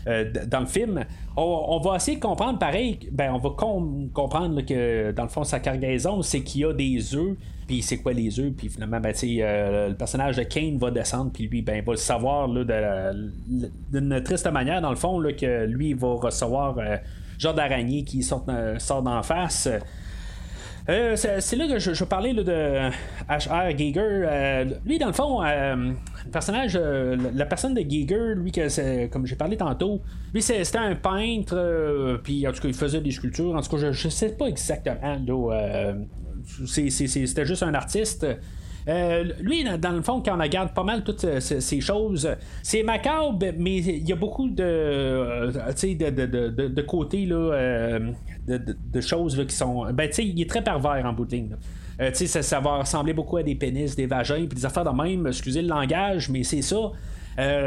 euh, dans le film. On, va essayer de comprendre pareil, ben on va comprendre que dans le fond sa cargaison, c'est qu'il y a des œufs, puis c'est quoi les œufs, puis finalement ben, euh, le personnage de Kane va descendre, puis lui ben, va le savoir d'une triste manière, dans le fond, là, que lui va recevoir euh, genre d'araignée qui sort, sort d'en face. Euh, c'est là que je, je parlais de H.R. Giger. Euh, lui, dans le fond, euh, le personnage, la personne de Giger, lui, que comme j'ai parlé tantôt, lui, c'était un peintre, puis en tout cas, il faisait des sculptures. En tout cas, je, ne sais pas exactement. C'était juste un artiste. Lui, dans le fond, quand on regarde pas mal toutes ces, choses, c'est macabre, mais il y a beaucoup de, euh, de, de, côtés là, de, choses qui sont. Ben, tu sais, il est très pervers en bout de ligne. ça, ça, va ressembler beaucoup à des pénis, des vagins, puis des affaires de même, excusez le langage, mais c'est ça.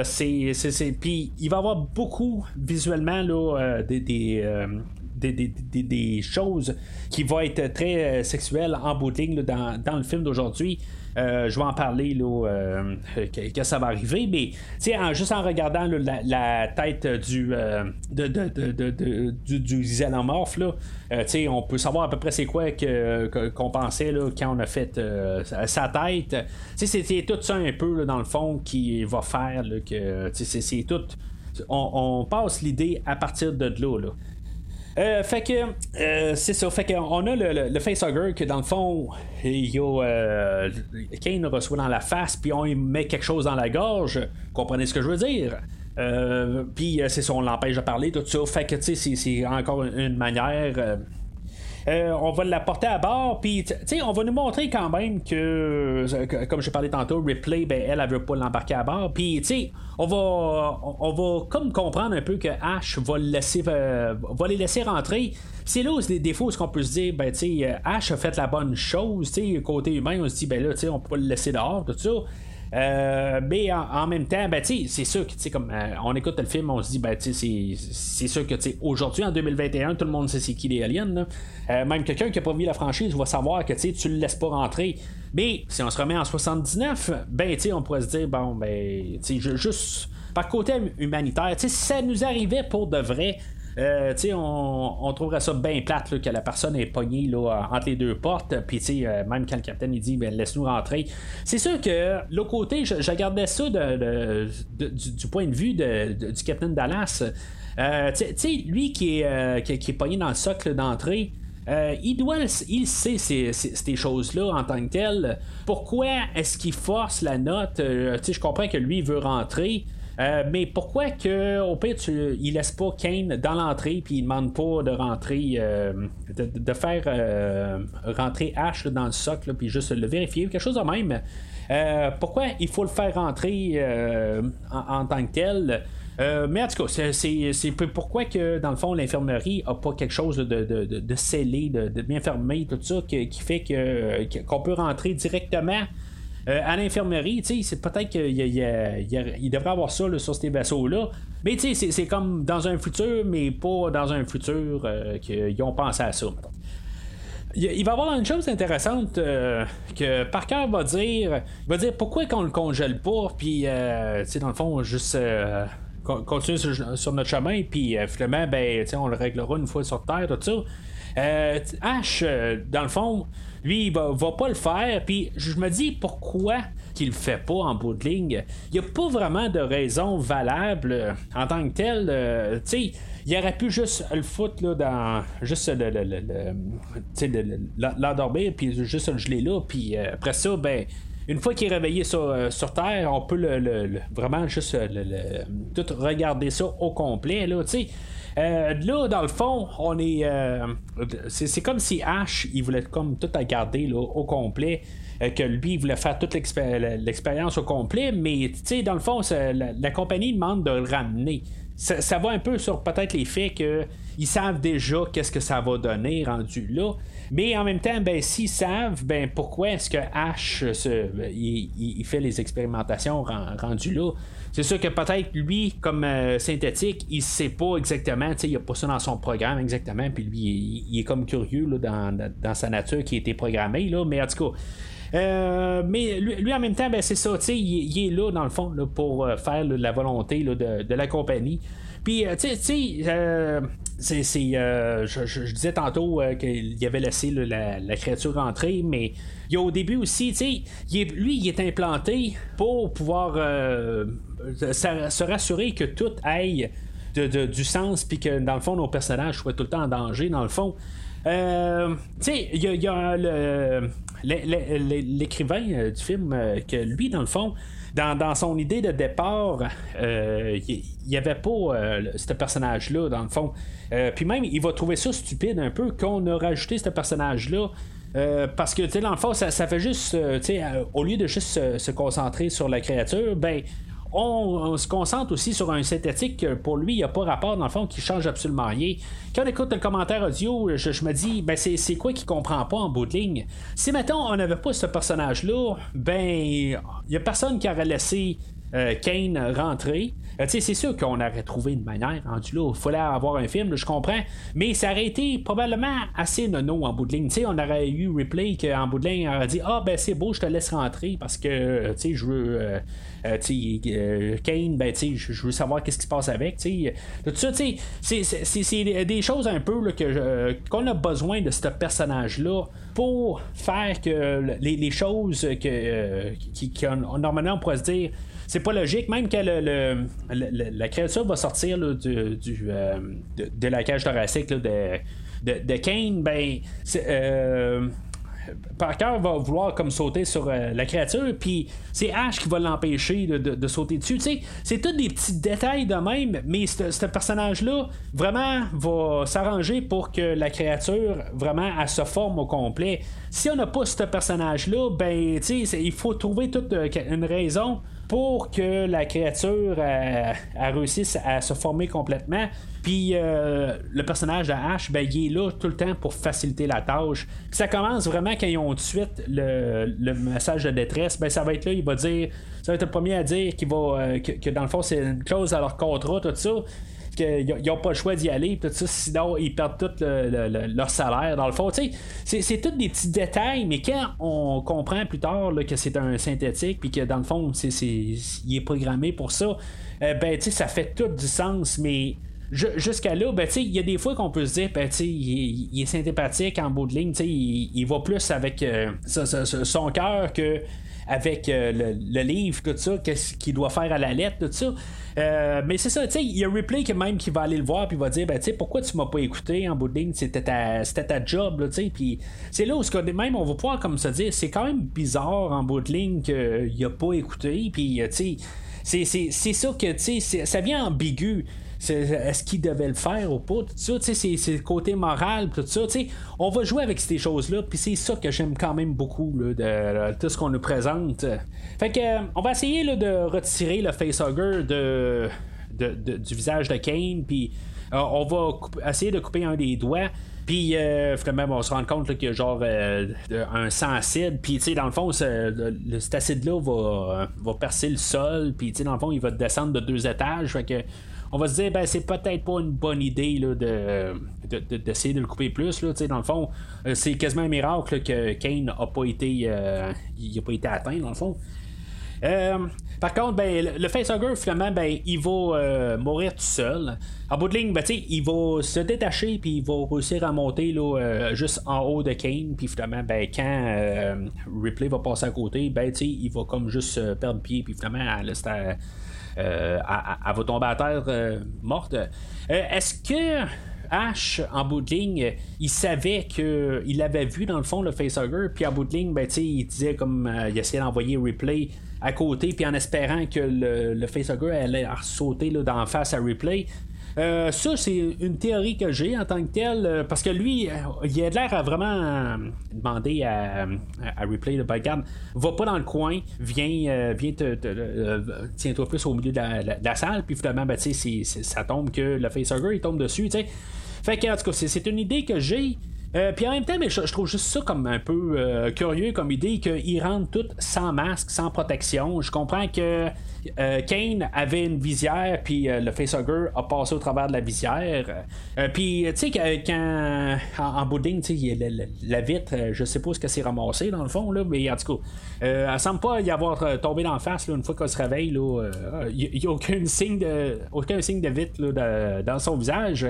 c'est, Puis il va y avoir beaucoup visuellement là, des, des, des, choses qui vont être très sexuelles en bout de ligne dans, dans, le film d'aujourd'hui. Euh, je vais en parler là, euh, que, ça va arriver, mais en, juste en regardant la, tête du, euh, de, du, du on peut savoir à peu près c'est quoi qu'on pensait là, quand on a fait sa tête. C'est tout ça un peu dans le fond qui va faire que c'est tout. On, passe l'idée à partir de là. là. Euh, fait que euh, c'est ça. Fait qu'on a le, le, facehugger que dans le fond, il y a euh, Kane reçoit dans la face, puis on met quelque chose dans la gorge. Comprenez ce que je veux dire? puis c'est ça, on l'empêche de parler, tout ça. Fait que tu sais, c'est encore une manière euh, on va la porter à bord, puis on va nous montrer quand même que, comme je parlais tantôt, Ripley, ben, elle, elle veut pas l'embarquer à bord. Puis, on va, on, va comme comprendre un peu que Ash va, laisser, euh, va les laisser rentrer. C'est là où des défauts, ce qu'on peut se dire, ben, Ash a fait la bonne chose, côté humain, on se dit, ben là, on peut pas le laisser dehors, tout ça. Euh, mais en, même temps, ben, c'est sûr que comme euh, on écoute le film, on se dit ben, c'est sûr que aujourd'hui, en 2021, tout le monde sait c'est qui les aliens. Euh, même quelqu'un qui a pas vu la franchise va savoir que tu le laisses pas rentrer. Mais si on se remet en 79, ben on pourrait se dire bon ben juste par côté humanitaire, si ça nous arrivait pour de vrai, euh, on, on, trouverait ça bien plate que la personne est pognée là, entre les deux portes. Puis euh, même quand le capitaine il dit ben, laisse-nous rentrer. C'est sûr que l'autre côté, je, regardais ça du, point de vue du capitaine Dallas. Euh, lui qui est, qui, est pogné dans le socle d'entrée. il doit, il sait ces, choses-là en tant que tel. Pourquoi est-ce qu'il force la note? Je comprends que lui veut rentrer, euh, mais pourquoi que au pire tu, il laisse pas Kane dans l'entrée puis il demande pas de rentrer euh, de, faire euh, rentrer Ash dans le socle puis juste le vérifier quelque chose de même. Pourquoi il faut le faire rentrer en, tant que tel? Mais en tout cas, c'est pourquoi que dans le fond l'infirmerie a pas quelque chose de, scellé, de, bien fermé, tout ça, qui, fait qu'on peut rentrer directement euh, à l'infirmerie, c'est peut-être qu'il il devrait avoir ça sur ces vaisseaux-là. Mais c'est comme dans un futur, mais pas dans un futur euh, qu'ils ont pensé à ça. Il va y avoir une chose intéressante euh, que Parker va dire. va dire pourquoi qu'on le congèle pas, puis dans le fond, juste continuer sur, notre chemin, puis finalement, ben, on le réglera une fois sur Terre, tout ça. Euh, Ash, euh, dans le fond, lui, il va, va pas le faire. Puis je me dis pourquoi qu'il le fait pas en bout de ligne. Il n'y a pas vraiment de raison valable euh, en tant que tel. euh, tu sais, il aurait pu juste le foutre là, dans. Juste le. le, le, l'endormir, puis juste le geler là. Puis après ça, ben. Une fois qu'il est réveillé sur, sur Terre, on peut le, le- vraiment juste le- tout regarder ça au complet. Là, tu sais. Euh, là, dans le fond, on est. euh, c'est, comme si Ash, il voulait comme tout à garder là, au complet. euh, que lui, il voulait faire toute l'expé- l'expérience au complet, mais tu sais, dans le fond, la, compagnie demande de le ramener. Ça, va un peu sur peut-être les faits qu'ils savent déjà qu'est-ce que ça va donner rendu là. Mais en même temps, ben, s'ils savent, ben, pourquoi est-ce que Ash il, fait les expérimentations ren- rendues là? C'est sûr que peut-être lui, comme euh, synthétique, il sait pas exactement, il a pas ça dans son programme exactement, puis lui, il, est comme curieux là, dans, dans sa nature qui a été programmée, là, mais en tout cas. euh, mais lui, lui, en même temps, ben, c'est ça, il, il est là dans le fond là, pour euh, faire la volonté là, de, de la compagnie. Puis, tu sais, euh, je, disais tantôt qu'il avait laissé la, créature rentrer, mais il y a au début aussi, tu sais, lui, il est implanté pour pouvoir se se rassurer que tout aille du sens, puis que dans le fond, nos personnages soient tout le temps en danger, dans le fond. Euh, tu sais, il y a, l'écrivain euh, du film euh, que lui, dans le fond, dans, son idée de départ, euh, il n'y avait pas euh, ce personnage-là, dans le fond. Euh, Puis même, il va trouver ça stupide un peu qu'on a rajouté ce personnage-là. Euh, parce que, tu sais, dans le fond, ça, fait juste, euh, tu sais, euh, au lieu de juste se concentrer sur la créature, ben, on, on se concentre aussi sur un synthétique que pour lui, il n'y a pas rapport, dans le fond, qui change absolument rien. Quand on écoute le commentaire audio, je, je me dis, ben, c'est, c'est quoi qu'il comprend pas en bout de ligne? Si, mettons, on n'avait pas ce personnage-là, ben, il n'y a personne qui aurait laissé euh, Kane rentrer. Euh, c'est sûr qu'on aurait trouvé une manière. Il fallait avoir un film, je comprends. Mais ça aurait été probablement assez nono en bout de ligne. On aurait eu Ripley qui en bout de ligne aurait dit Ah ben c'est beau, je te laisse rentrer parce que euh, je veux. euh, euh, Kane, ben je veux savoir qu'est-ce qui se passe avec. Tout ça, c'est- des choses un peu qu'on a besoin de ce personnage-là pour faire que les, choses que, qui- normalement on pourrait se dire c'est pas logique, même que le, la créature va sortir du, euh, de, de la cage thoracique de, de, Kane, ben, euh, Parker va vouloir comme sauter sur euh, la créature, puis c'est Ash qui va l'empêcher de, de- sauter dessus. C'est tous des petits détails de même, mais ce personnage-là vraiment va s'arranger pour que la créature vraiment elle se forme au complet. Si on n'a pas ce personnage-là, ben, il faut trouver toute une raison pour que la créature euh, elle réussisse à se former complètement. Puis euh, le personnage de Ash, ben, il est là tout le temps pour faciliter la tâche. Puis ça commence vraiment quand ils ont de suite le, le message de détresse. Ben, ça va être là, il va dire, ça va être le premier à dire qu'il va, euh, que, que dans le fond c'est une clause à leur contrat, tout ça qu'ils n'ont pas le choix d'y aller, tout ça, sinon ils perdent tout le- le- le- leur salaire. Dans le fond, c'est, tous des petits détails, mais quand on comprend plus tard que c'est un synthétique, puis que dans le fond, c'est, il est programmé pour ça, euh, ben, ça fait tout du sens, mais. ju- Jusqu'à là, ben, il y a des fois qu'on peut se dire, ben, il, est- il est sympathique en bout de ligne, il, va plus avec euh, son cœur que avec euh, le, livre, tout ça, qu'est-ce qu'il doit faire à la lettre, tout ça. Euh, mais c'est ça, tu sais, il y a Ripley qui même qui va aller le voir puis va dire, ben, tu sais, pourquoi tu m'as pas écouté en bout de ligne, c'était ta, ta job, tu sais, puis c'est là où ce même on va pouvoir comme se dire, c'est quand même bizarre en bout de ligne qu'il a pas écouté, puis tu sais, c'est, c'est, ça que, tu sais, ça vient ambigu. Est-ce qu'il devait le faire ou pas? Tout ça, c'est, le côté moral, tout ça. On va jouer avec ces choses-là, puis c'est ça que j'aime quand même beaucoup là, de, tout ce qu'on nous présente. Fait que, euh, on va essayer de retirer le facehugger de, de- du visage de Kane, puis euh, on va essayer de couper un des doigts. Puis euh, finalement, on se rend compte qu'il y a genre euh, un sang acide. Puis tu sais, dans le fond, le- cet acide-là va, va percer le sol. Puis tu sais, dans le fond, il va descendre de deux étages. Fait que on va se dire, ben, c'est peut-être pas une bonne idée là, de, de- d'essayer de le couper plus. Là, dans le fond, euh, c'est quasiment un miracle là, que Kane n'a pas été, euh, il pas été atteint, dans le fond. Euh, Par contre, ben, le, facehugger, finalement, ben, il va euh, mourir tout seul. En bout de ligne, ben, il va se détacher, puis il va réussir à monter là, euh, juste en haut de Kane, puis finalement, ben, quand euh, Ripley va passer à côté, ben, il va comme juste euh, perdre pied, puis finalement, elle, c'est à- euh, elle, va tomber à terre euh, morte. Euh, Est-ce que Ash, en bout de ligne, il savait qu'il avait vu dans le fond le facehugger, puis en bout de ligne, ben, il disait comme euh, il essayait d'envoyer Replay à côté, puis en espérant que le, le facehugger allait sauter là, d'en face à Replay. Euh, ça, c'est une théorie que j'ai en tant que telle, euh, parce que lui, euh, il a l'air à vraiment demander à, à Replay, le regarde, va pas dans le coin, viens, viens te, tiens-toi plus au milieu de la, de salle, puis finalement, ben, c'est- ça tombe que le facehugger, il tombe dessus, tu sais. Fait que, en tout cas, c'est une idée que j'ai. Euh, puis en même temps, mais je, trouve juste ça comme un peu euh, curieux comme idée qu'ils rentrent tous sans masque, sans protection. Je comprends que euh, Kane avait une visière, puis le facehugger a passé au travers de la visière. Puis, tu sais, quand en, en la, la- vitre, je sais pas ce que c'est ramassé dans le fond, là, mais en tout cas, elle semble pas y avoir tombé d'en face là, une fois qu'elle se réveille. Il n'y a, aucun signe de, aucun signe de vitre dans son visage.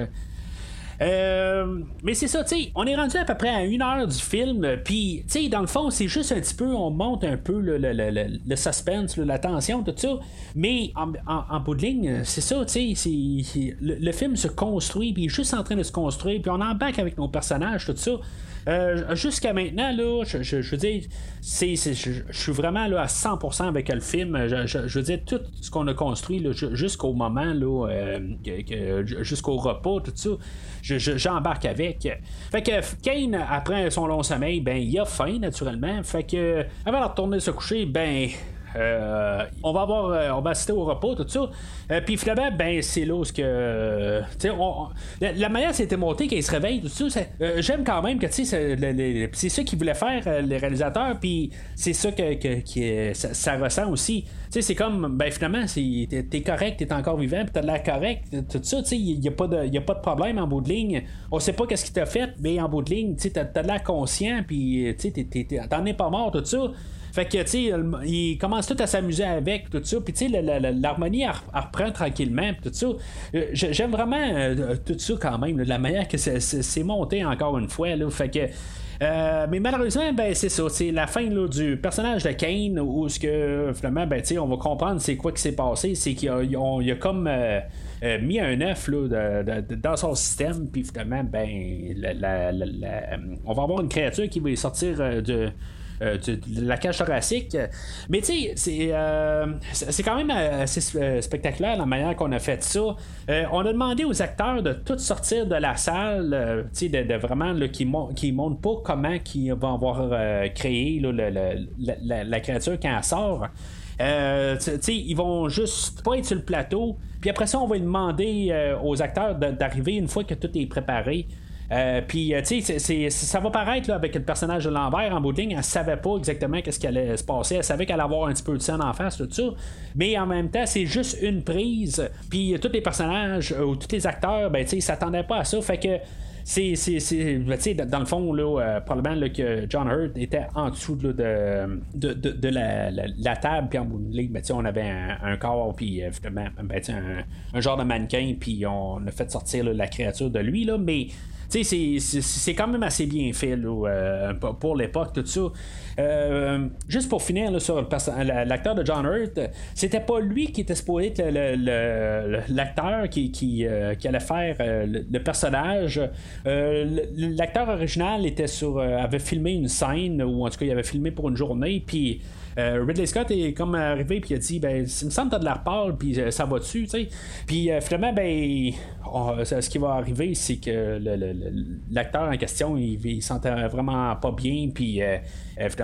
Euh, mais c'est ça, tu sais, on est rendu à peu près à une heure du film, puis, tu sais, dans le fond, c'est juste un petit peu, on monte un peu le, le- le- le- suspense, la tension, tout ça, mais en, en- bout de ligne, c'est ça, tu sais, le film se construit, puis il est juste en train de se construire, puis on embarque avec nos personnages, tout ça. Euh, jusqu'à maintenant, là, je, je- veux dire, je, suis vraiment là, à 100% avec le film. Je, veux dire, tout ce qu'on a construit jusqu'au moment, euh, jusqu'au repas, tout ça, je- je- j'embarque avec. Fait que Kane, après son long sommeil, ben, il a faim, naturellement. Fait que, avant de retourner se coucher, ben, euh, on va avoir euh, on va assister au repas tout ça. Euh, puis finalement ben c'est là où ce que euh, la, la manière c'était monté qu'il se réveille tout ça j'aime quand même que tu c'est, ça qu'ils voulaient faire les réalisateurs puis c'est ça que, que- ça, ressent aussi. Tu c'est comme ben finalement t'es, correct t'es encore vivant puis t'as de l'air correct tout ça tu sais il y a pas de a pas de problème en bout de ligne. On sait pas qu'est-ce qui t'a fait mais en bout de ligne tu sais t'as, de l'air conscient puis tu sais t'en es pas mort tout ça fait que, tu sais, le- il commence tout à s'amuser avec, tout ça. Puis, l'harmonie, reprend tranquillement, tout ça. Euh, j'ai- J'aime vraiment euh, tout ça quand même, la manière que c'est- monté encore une fois. Là, fait que. euh, mais malheureusement, ben c'est ça, c'est la fin du personnage de Kane où ce que finalement, ben on va comprendre c'est quoi qui s'est passé, c'est qu'il a, ils a comme mis un œuf dans son système, puis finalement, ben on va avoir une créature qui va sortir de euh, la cage thoracique. Mais tu sais, c'est, euh, c'est quand même assez euh, spectaculaire la manière qu'on a fait ça. On a demandé aux acteurs de tous sortir de la salle, tu sais, de, vraiment qui ne qui montrent pas comment ils vont avoir créé la, créature quand elle sort. Euh, tu tu sais, ils vont juste pas être sur le plateau. Puis après ça, on va demander aux acteurs d'arriver une fois que tout est préparé. Euh, puis, euh, tu sais, ça va paraître là, avec le personnage de Lambert en bout de ligne. Elle savait pas exactement qu'est-ce qui allait se passer. Elle savait qu'elle allait avoir un petit peu de scène en face, tout ça. Mais en même temps, c'est juste une prise. Puis, tous les personnages euh, ou tous les acteurs, ben, tu sais, ils s'attendaient pas à ça. Fait que. C'est, ben, dans le fond, là, probablement que John Hurt était en dessous de, de, la, la- table, puis en bout de ligne, ben, on avait un, corps, puis euh, ben, un, un genre de mannequin, puis on a fait sortir la créature de lui, là, mais c'est- quand même assez bien fait là, euh, pour l'époque, tout ça. Euh, juste pour finir sur la- l'acteur de John Hurt, c'était pas lui qui était supposé être l'acteur euh, qui allait faire euh, le, personnage. L'acteur original était sur, avait filmé une scène, ou en tout cas, il avait filmé pour une journée, puis. Ridley Scott est comme arrivé puis il a dit ben il me semble que t'as de l'air pâle puis ça va dessus tu sais puis finalement ben ce qui va arriver c'est que l'acteur en question il, il sentait vraiment pas bien puis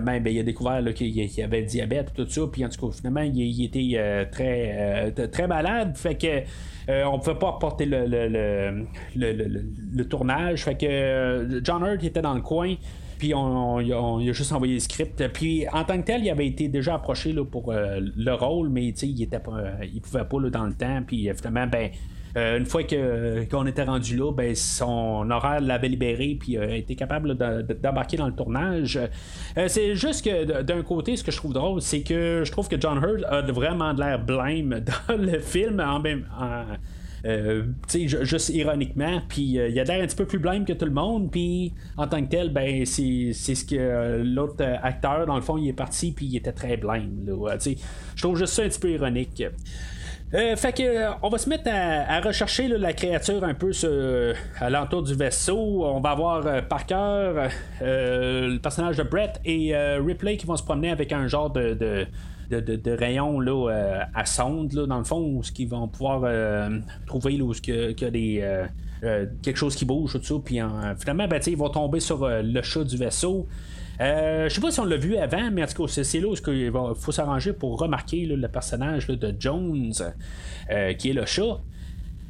ben, il a découvert qu'il avait le diabète tout ça puis en tout cas finalement il, était euh, très euh, très malade fait que euh, on pouvait pas reporter le, le, le, le- tournage fait que John Hurt était dans le coin puis on, il a juste envoyé le script. Puis en tant que tel, il avait été déjà approché là, pour le rôle, mais il était pas, il pouvait pas là, dans le temps. Puis finalement, ben, euh, une fois qu'on était rendu là, ben, son horaire l'avait libéré puis a été capable d'embarquer dans le tournage. c'est juste que d'un côté, ce que je trouve drôle, c'est que je trouve que John Hurt a vraiment de l'air blême dans le film en même euh, juste ironiquement, puis euh, il a l'air un petit peu plus blême que tout le monde, puis en tant que tel, ben c'est, ce que euh, l'autre acteur, dans le fond, il est parti, puis il était très blême. Je trouve juste ça un petit peu ironique. Fait que on va se mettre à, rechercher la créature un peu à l'entour du vaisseau. On va avoir Parker, le personnage de Brett et Ripley qui vont se promener avec un genre de de, de, là, euh, à sonde, là, dans le fond, où ce vont pouvoir euh, trouver où il y a des. Euh, quelque chose qui bouge, tout ça, puis finalement, ben, ils vont tomber sur le chat du vaisseau. Je sais pas si on l'a vu avant, mais en tout cas, c'est là où il faut s'arranger pour remarquer le personnage de Jones, qui est le chat.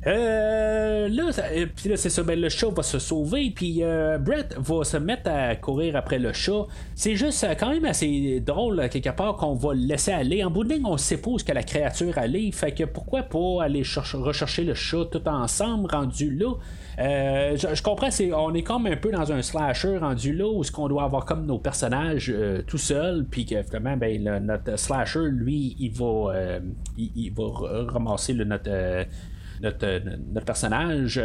Euh, là, euh, c'est ça, ben, le chat va se sauver, puis euh, Brett va se mettre à courir après le chat. C'est juste quand même assez drôle, quelque part, qu'on va le laisser aller. En bout de ligne, on où que la créature allait, fait que pourquoi pas aller rechercher le chat tout ensemble, rendu là. Je, comprends, c'est, on est comme un peu dans un slasher rendu là où ce qu'on doit avoir comme nos personnages tout seuls, puis que vraiment, ben, notre slasher, lui, il va, il, va ramasser le, notre notre, personnage.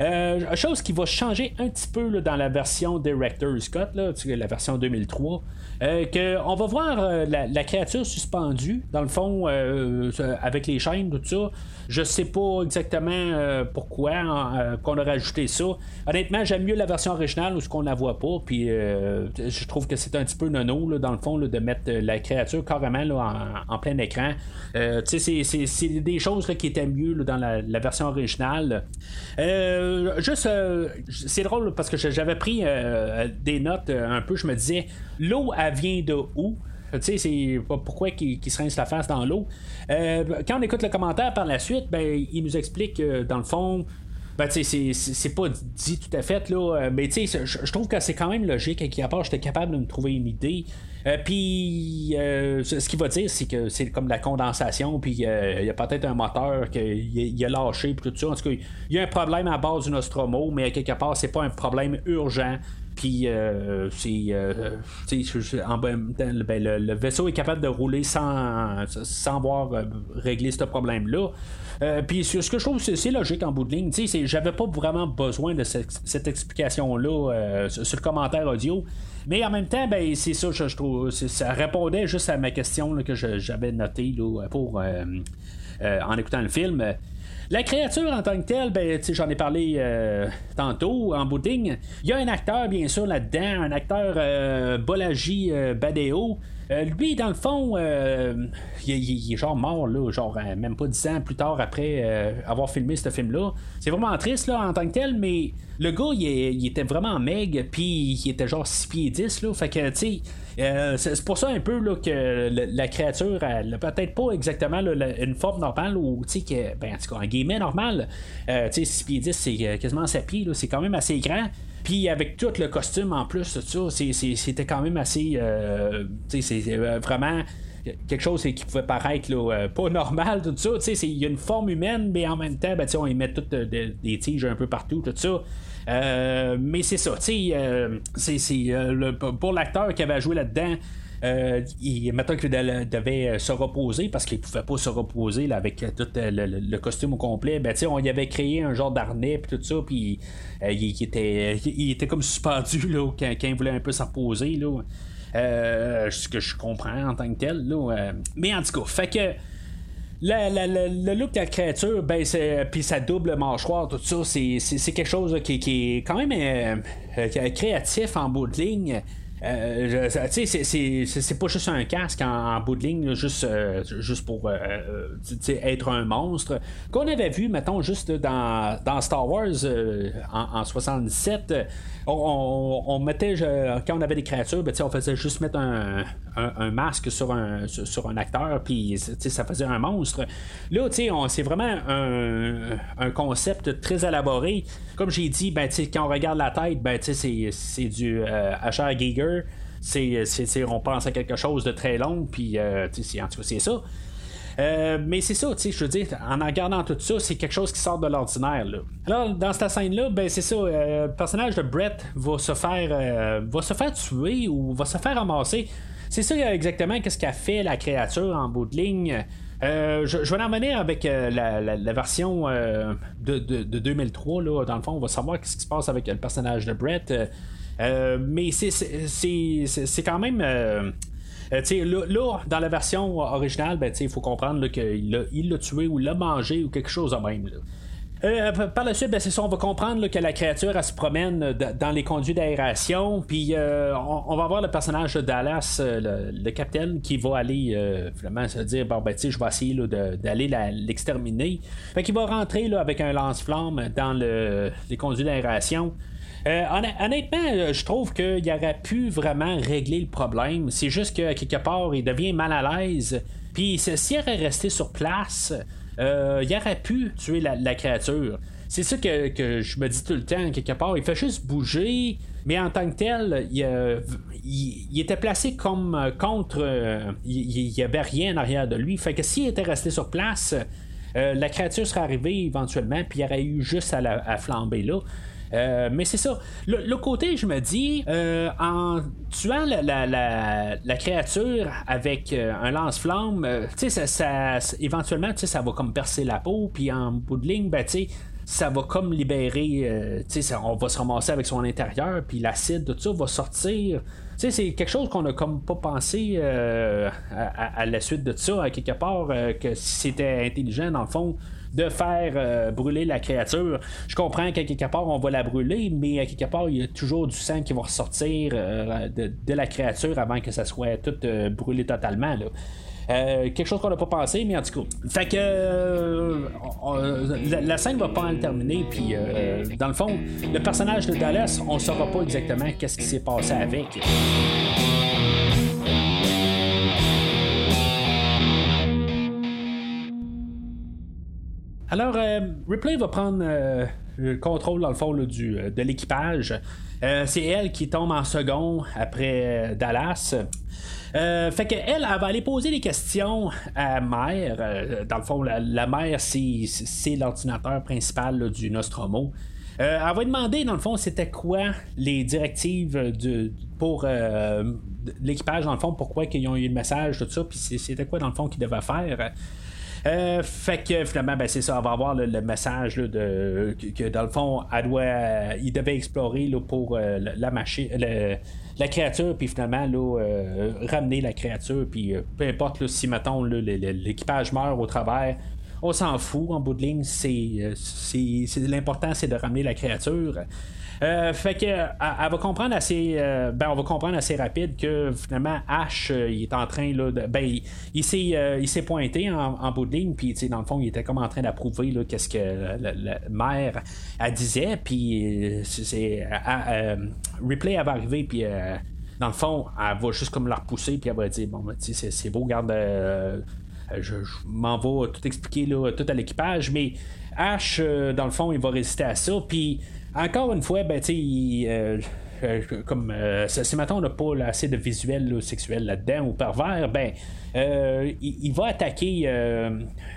Euh, chose qui va changer un petit peu dans la version Director Scott, la version 2003. Euh, que on va voir euh, la, créature suspendue, dans le fond, euh, avec les chaînes, tout ça. Je sais pas exactement pourquoi qu'on a rajouté ça. Honnêtement, j'aime mieux la version originale où ce qu'on la voit pas. Puis je trouve que c'est un petit peu nono, dans le fond, de mettre la créature carrément en, plein écran. c'est des choses qui étaient mieux dans la, la, version originale. juste, c'est drôle parce que j'avais pris des notes un peu. Je me disais, l'eau, elle vient de où? Tu sais, c'est pourquoi qu'il se rince la face dans l'eau. Euh, quand on écoute le commentaire par la suite, ben, il nous explique que dans le fond, ben, c'est pas dit tout à fait, là, euh, mais tu sais, je trouve que c'est quand même logique et à part, j'étais capable de me trouver une idée. Euh, puis, ce qu'il va dire, c'est que c'est comme de la condensation, puis il y a peut-être un moteur qui a lâché, puis tout ça. En tout cas, il y a un problème à base du Nostromo, mais à quelque part, c'est pas un problème urgent. Puis euh, c'est euh, en ben, le, vaisseau est capable de rouler sans, sans avoir euh, réglé ce problème-là. puis ce que je trouve c'est logique en bout de ligne, j'avais pas vraiment besoin de cette, explication-là sur le commentaire audio. Mais en même temps, ben, c'est ça, je, trouve, ça répondait juste à ma question que j'avais notée pour en écoutant le film. La créature en tant que telle, ben, j'en ai parlé euh, tantôt en bouting. Il y a un acteur, bien sûr, là-dedans, un acteur euh, Bolaji euh, Badeo. lui, dans le fond, il, est genre mort, là, genre même pas dix ans plus tard après avoir filmé ce film-là. C'est vraiment triste là, en tant que tel, mais le gars, il, était vraiment meg, puis il était genre 6 pieds 10, là. Fait que, tu sais, euh, c'est pour ça un peu là, que la créature, elle peut-être pas exactement une forme normale ou, tu sais, ben, en tout cas, un guillemets normal. Euh, tu sais, 6 pieds 10, c'est euh, quasiment 7 pieds, c'est quand même assez grand. Puis avec tout le costume en plus, c'était quand même assez. tu sais, c'est vraiment quelque chose qui pouvait paraître pas normal, tout ça. Il y a une forme humaine, mais en même temps, ben, on y met toutes des tiges un peu partout, tout ça. Euh, mais c'est ça, tu sais, euh, c'est, euh, pour l'acteur qui avait joué là-dedans. il, maintenant qu'il devait se reposer parce qu'il pouvait pas se reposer là, avec tout le, costume au complet, ben, on y avait créé un genre d'harnais puis tout ça, puis il, était, il était comme suspendu là, quand, il voulait un peu se reposer. Là. ce que je comprends en tant que tel. Là, mais en tout cas, fait que le look de la créature, ben, puis sa double mâchoire, tout ça, c'est quelque chose qui, est quand même euh, euh, créatif en bout de ligne. Euh, c'est pas juste un casque en, bout de ligne, juste, euh, juste pour euh, être un monstre. Qu'on avait vu, mettons, juste dans, dans Star Wars en, en, 77, on, mettait, quand on avait des créatures, ben, on faisait juste mettre un, un, masque sur un, sur un acteur, puis ça faisait un monstre. Là, c'est vraiment un, un, concept très élaboré. Comme j'ai dit, ben, quand on regarde la tête, ben, c'est du Asher Giger c'est, on pense à quelque chose de très long, puis euh, en tout cas, c'est ça. Euh, mais c'est ça, tu sais, je veux dire, en regardant tout ça, c'est quelque chose qui sort de l'ordinaire. Alors, dans cette scène-là, ben c'est ça, euh, le personnage de Brett va se faire euh, va se faire tuer ou va se faire ramasser. C'est ça exactement qu'est-ce qu'a fait la créature en bout de ligne. je, vais en revenir avec la, version de, de, 2003. Là. Dans le fond, on va savoir ce qui se passe avec le personnage de Brett. Mais c'est quand même euh, là, dans la version originale, ben, il faut comprendre qu'il l'a tué ou l'a mangé ou quelque chose de même. Euh, par la suite, ben, c'est ça, on va comprendre que la créature se promène dans les conduits d'aération, puis euh, on, va voir le personnage de Dallas, le, capitaine, qui va aller vraiment se dire bon ben je vais essayer d'aller l'exterminer. Fait qu'il va rentrer là, avec un lance-flamme dans les conduits d'aération. Euh, honnêtement, euh, je trouve qu'il aurait pu vraiment régler le problème. C'est juste que quelque part, il devient mal à l'aise. Puis s'il aurait resté sur place, euh, il aurait pu tuer la, créature. C'est ça que, je me dis tout le temps, quelque part. Il fait juste bouger, mais en tant que tel, il, était placé comme contre. il n'y avait rien en arrière de lui. Fait que s'il était resté sur place, la créature serait arrivée éventuellement, puis il aurait eu juste à, la, à flamber là. Euh, mais c'est ça. Le, côté, je me dis, euh, en tuant la, créature avec euh, un lance-flamme, tu sais, ça, éventuellement, ça va comme percer la peau, puis en bout de ligne, ben, tu sais, ça va comme libérer, tu sais, on va se ramasser avec son intérieur, puis l'acide, tout ça va sortir. Tu sais, c'est quelque chose qu'on a comme pas pensé à, la suite de ça, à quelque part, que si c'était intelligent, dans le fond, de faire euh, brûler la créature. Je comprends qu'à quelque part on va la brûler, mais à quelque part il y a toujours du sang qui va ressortir euh, de, la créature avant que ça soit tout euh, brûlé totalement. Quelque chose qu'on n'a pas pensé, mais en tout cas. Fait que la, scène va pas en terminer, puis dans le fond, le personnage de Dallas, on saura pas exactement qu'est-ce qui s'est passé avec. Alors, euh, Ripley va prendre euh, le contrôle, dans le fond, du, euh, de l'équipage. c'est elle qui tombe en second après Dallas. Fait qu'elle, elle, elle va aller poser des questions à Mère. dans le fond, la, mère, c'est, l'ordinateur principal du Nostromo. elle va demander, dans le fond, c'était quoi les directives pour l'équipage, dans le fond, pourquoi ils ont eu le message, tout ça, puis c'était quoi, dans le fond, qu'ils devaient faire. Euh, fait que finalement, ben, c'est ça, on va avoir le, message de, que, dans le fond, elle doit, il devait explorer pour euh, la machine. La créature, puis finalement, là, euh, ramener la créature, puis peu importe si, mettons, l'équipage meurt au travers, on s'en fout, en bout de ligne, c'est, l'important, c'est de ramener la créature. Euh, fait que va comprendre assez euh, ben on va comprendre assez rapide que finalement Ash euh, il est en train là de, ben il, s'est il s'est pointé en, bout de ligne puis dans le fond il était comme en train d'approuver qu'est-ce que la, mère elle disait puis c'est Replay elle va arriver puis dans le fond, elle va juste comme la repousser, puis elle va dire Bon, ben, c'est beau, garde. je, m'en vais tout expliquer là, tout à l'équipage, mais Ash, dans le fond, il va résister à ça. Puis encore une fois, ben, tu euh, euh, comme euh, si maintenant on n'a pas assez de visuel sexuel là-dedans ou pervers, ben il, va attaquer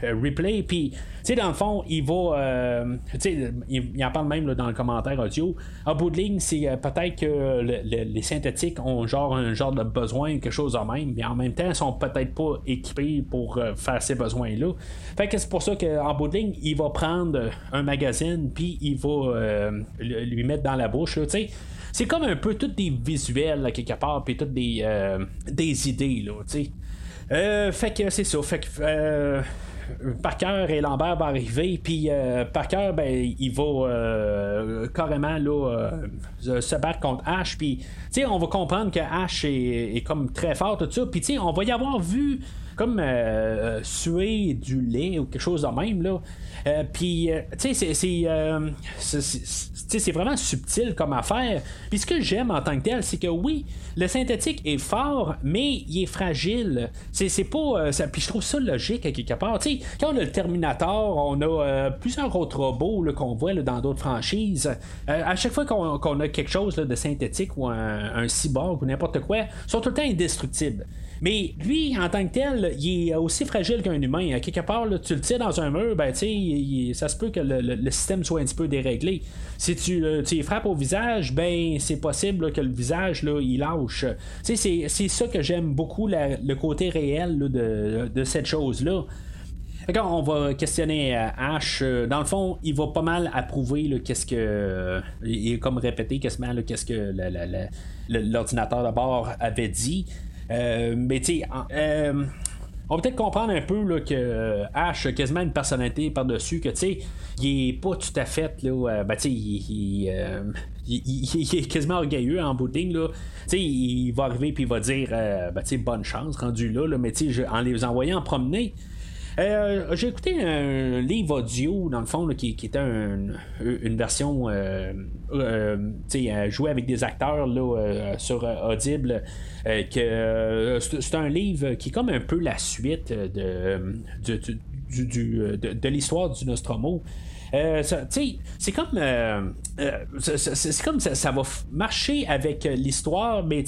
Replay, puis tu sais dans le fond il va, tu sais il, en parle même dans le commentaire audio. En bout de ligne, c'est peut-être que les synthétiques ont genre un genre de besoin quelque chose en même, mais en même temps ils sont peut-être pas équipés pour faire ces besoins là. Fait que c'est pour ça qu'en bout de ligne il va prendre un magazine puis il va lui mettre dans la bouche, tu sais c'est comme un peu tous des visuels quelque part, puis toutes des, euh, des idées, là, tu sais. Euh, fait que c'est ça. Fait que. Euh, Parker et Lambert vont arriver, puis Parker, ben, il va carrément là, se battre contre Ash, puis on va comprendre que Ash est, est, comme très fort, tout ça, puis on va y avoir vu comme suer du lait ou quelque chose de même, là. Euh, puis, euh, tu sais, euh, c'est vraiment subtil comme affaire. Puis ce que j'aime en tant que tel, c'est que oui, le synthétique est fort, mais il est fragile. C'est pas. puis je trouve ça logique à quelque part. Tu sais, quand on a le Terminator, on a plusieurs autres robots qu'on voit dans d'autres franchises. à chaque fois qu'on a quelque chose de synthétique ou un, cyborg ou n'importe quoi, ils sont tout le temps indestructibles. Mais lui, en tant que tel, il est aussi fragile qu'un humain. quelque part, tu le tires dans un mur, ben, ça se peut que le, système soit un petit peu déréglé. Si tu, tu frappes au visage, ben, c'est possible que le visage, là, il lâche. C'est, ça que j'aime beaucoup, le côté réel de, de cette chose-là. on va questionner euh, Ash. Euh, dans le fond, il va pas mal approuver qu'est-ce que. il est comme répété quasiment qu'est-ce que l'ordinateur de bord avait dit. Euh, mais tu sais, on va peut-être comprendre un peu là, que Ash a quasiment une personnalité par-dessus, que tu sais, il est pas tout à fait, là, ben, tu sais, il, est quasiment orgueilleux en bout là. sais il va arriver puis il va dire, ben, tu sais, bonne chance rendu là, là mais tu sais, en les envoyant promener, euh, j'ai écouté un livre audio, dans le fond, qui, était une version euh, euh, jouée avec des acteurs là, sur Audible. que c'est un livre qui est comme un peu la suite de, de l'histoire du Nostromo. Euh, c'est comme, euh, euh, c'est comme ça, va marcher avec l'histoire, mais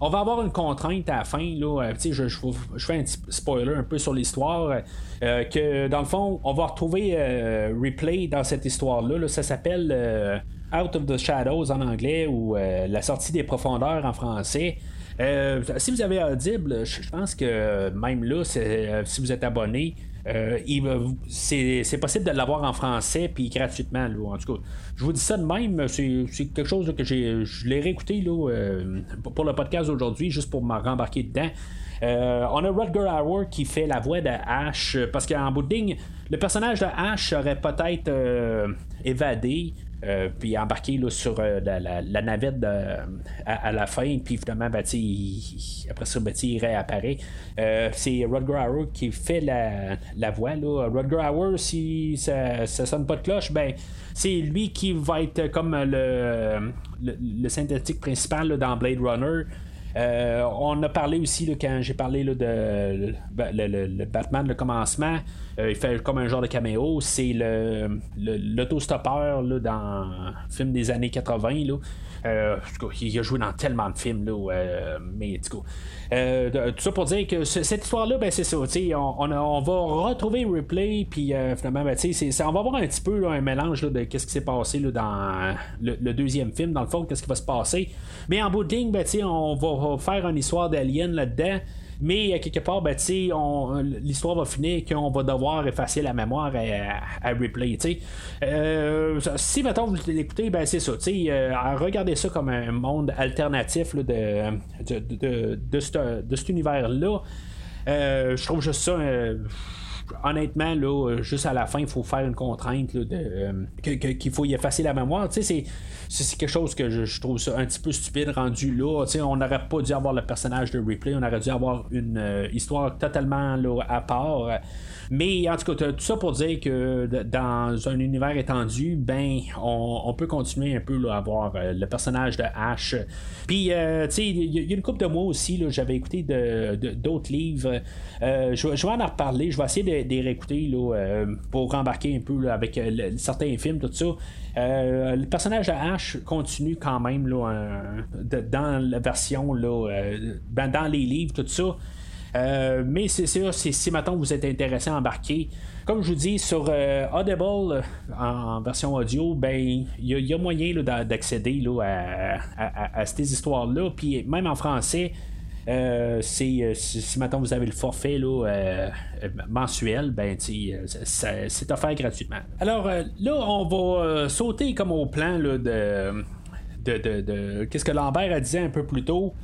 on va avoir une contrainte à la fin. Là, je, je, fais un petit spoiler un peu sur l'histoire. que dans le fond, on va retrouver replay dans cette histoire-là. ça s'appelle Out of the Shadows en anglais ou La sortie des profondeurs en français. si vous avez Audible, je pense que même là, si vous êtes abonné, c'est possible de l'avoir en français puis gratuitement. en tout cas, je vous dis ça de même. C'est quelque chose que je l'ai réécouté là, euh, pour le podcast aujourd'hui, juste pour me rembarquer dedans. Euh, on a Rutger Hauer qui fait la voix de Ash parce qu'en bout de ligne, le personnage de Ash aurait peut-être évadé euh, puis embarqué là, sur euh, la, navette à, la fin, puis finalement, ben, après ça, ben, il réapparaît. Euh, c'est Rutger Hauer qui fait la, voix. Là. Rutger Hauer, si ça, ça sonne pas de cloche, ben c'est lui qui va être comme le, le, synthétique principal dans Blade Runner. On a parlé aussi quand j'ai parlé de ben, le, Batman, le commencement. Euh, il fait comme un genre de caméo. C'est le, l'autostoppeur dans le film des années 80. Là. Euh, il a joué dans tellement de films, là, euh, mais tout ça pour dire que cette histoire-là, ben, c'est ça. On, va retrouver Replay, puis finalement, ben, on va voir un petit peu un mélange de ce qui s'est passé dans le, deuxième film, dans le fond, qu'est-ce qui va se passer. Mais en bout de ligne, ben, on va faire une histoire d'alien là-dedans. Mais quelque part, ben, l'histoire va finir qu'on va devoir effacer la mémoire à, replay. Euh, si maintenant vous l'écoutez, ben, c'est ça. Euh, regardez ça comme un monde alternatif de, de, de, cet univers-là. Euh, je trouve juste ça honnêtement, là, juste à la fin, il faut faire une contrainte de, qu'il faut y effacer la mémoire. C'est, c'est quelque chose que je, trouve ça un petit peu stupide rendu là. on n'aurait pas dû avoir le personnage de Ripley, on aurait dû avoir une euh, histoire totalement là, à part. Mais en tout cas, tout ça pour dire que dans un univers étendu, ben, on, peut continuer un peu à avoir euh, le personnage de Ash. Puis, euh, tu sais, il y, a une couple de mois aussi, j'avais écouté d'autres livres. je, vais en reparler, je vais essayer de, les réécouter là, pour rembarquer un peu avec certains films, tout ça. Euh, le personnage de Ash continue quand même là, dans la version, là, euh, ben, dans les livres, tout ça. Euh, mais c'est sûr, si maintenant vous êtes intéressé à embarquer, comme je vous dis, sur Audible, en version audio, ben il y, a moyen d'accéder à, à, ces histoires-là. Puis même en français, euh, si, maintenant vous avez le forfait là, euh, mensuel, ben c'est offert gratuitement. Alors euh, là, on va sauter comme au plan là, de, de, qu'est-ce que Lambert a dit un peu plus tôt.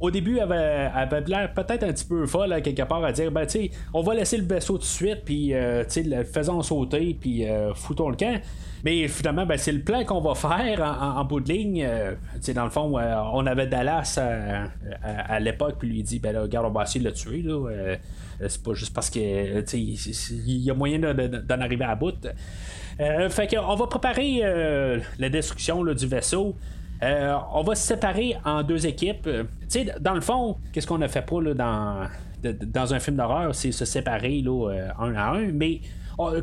Au début, elle avait, l'air peut-être un petit peu folle, quelque part, à dire ben, on va laisser le vaisseau tout de suite, puis le faisons sauter, puis foutons le camp. Mais finalement, ben, c'est le plan qu'on va faire en, bout de ligne. Euh, dans le fond, euh, on avait Dallas à, l'époque, puis lui dit ben là, regarde, on va essayer de le tuer. Là, euh, c'est pas juste parce que il y a moyen d'en arriver à bout. fait qu'on va préparer la destruction du vaisseau. On va se séparer en deux équipes. dans le fond, qu'est-ce qu'on ne fait pas là, dans, un film d'horreur, c'est se séparer là, un à un. Mais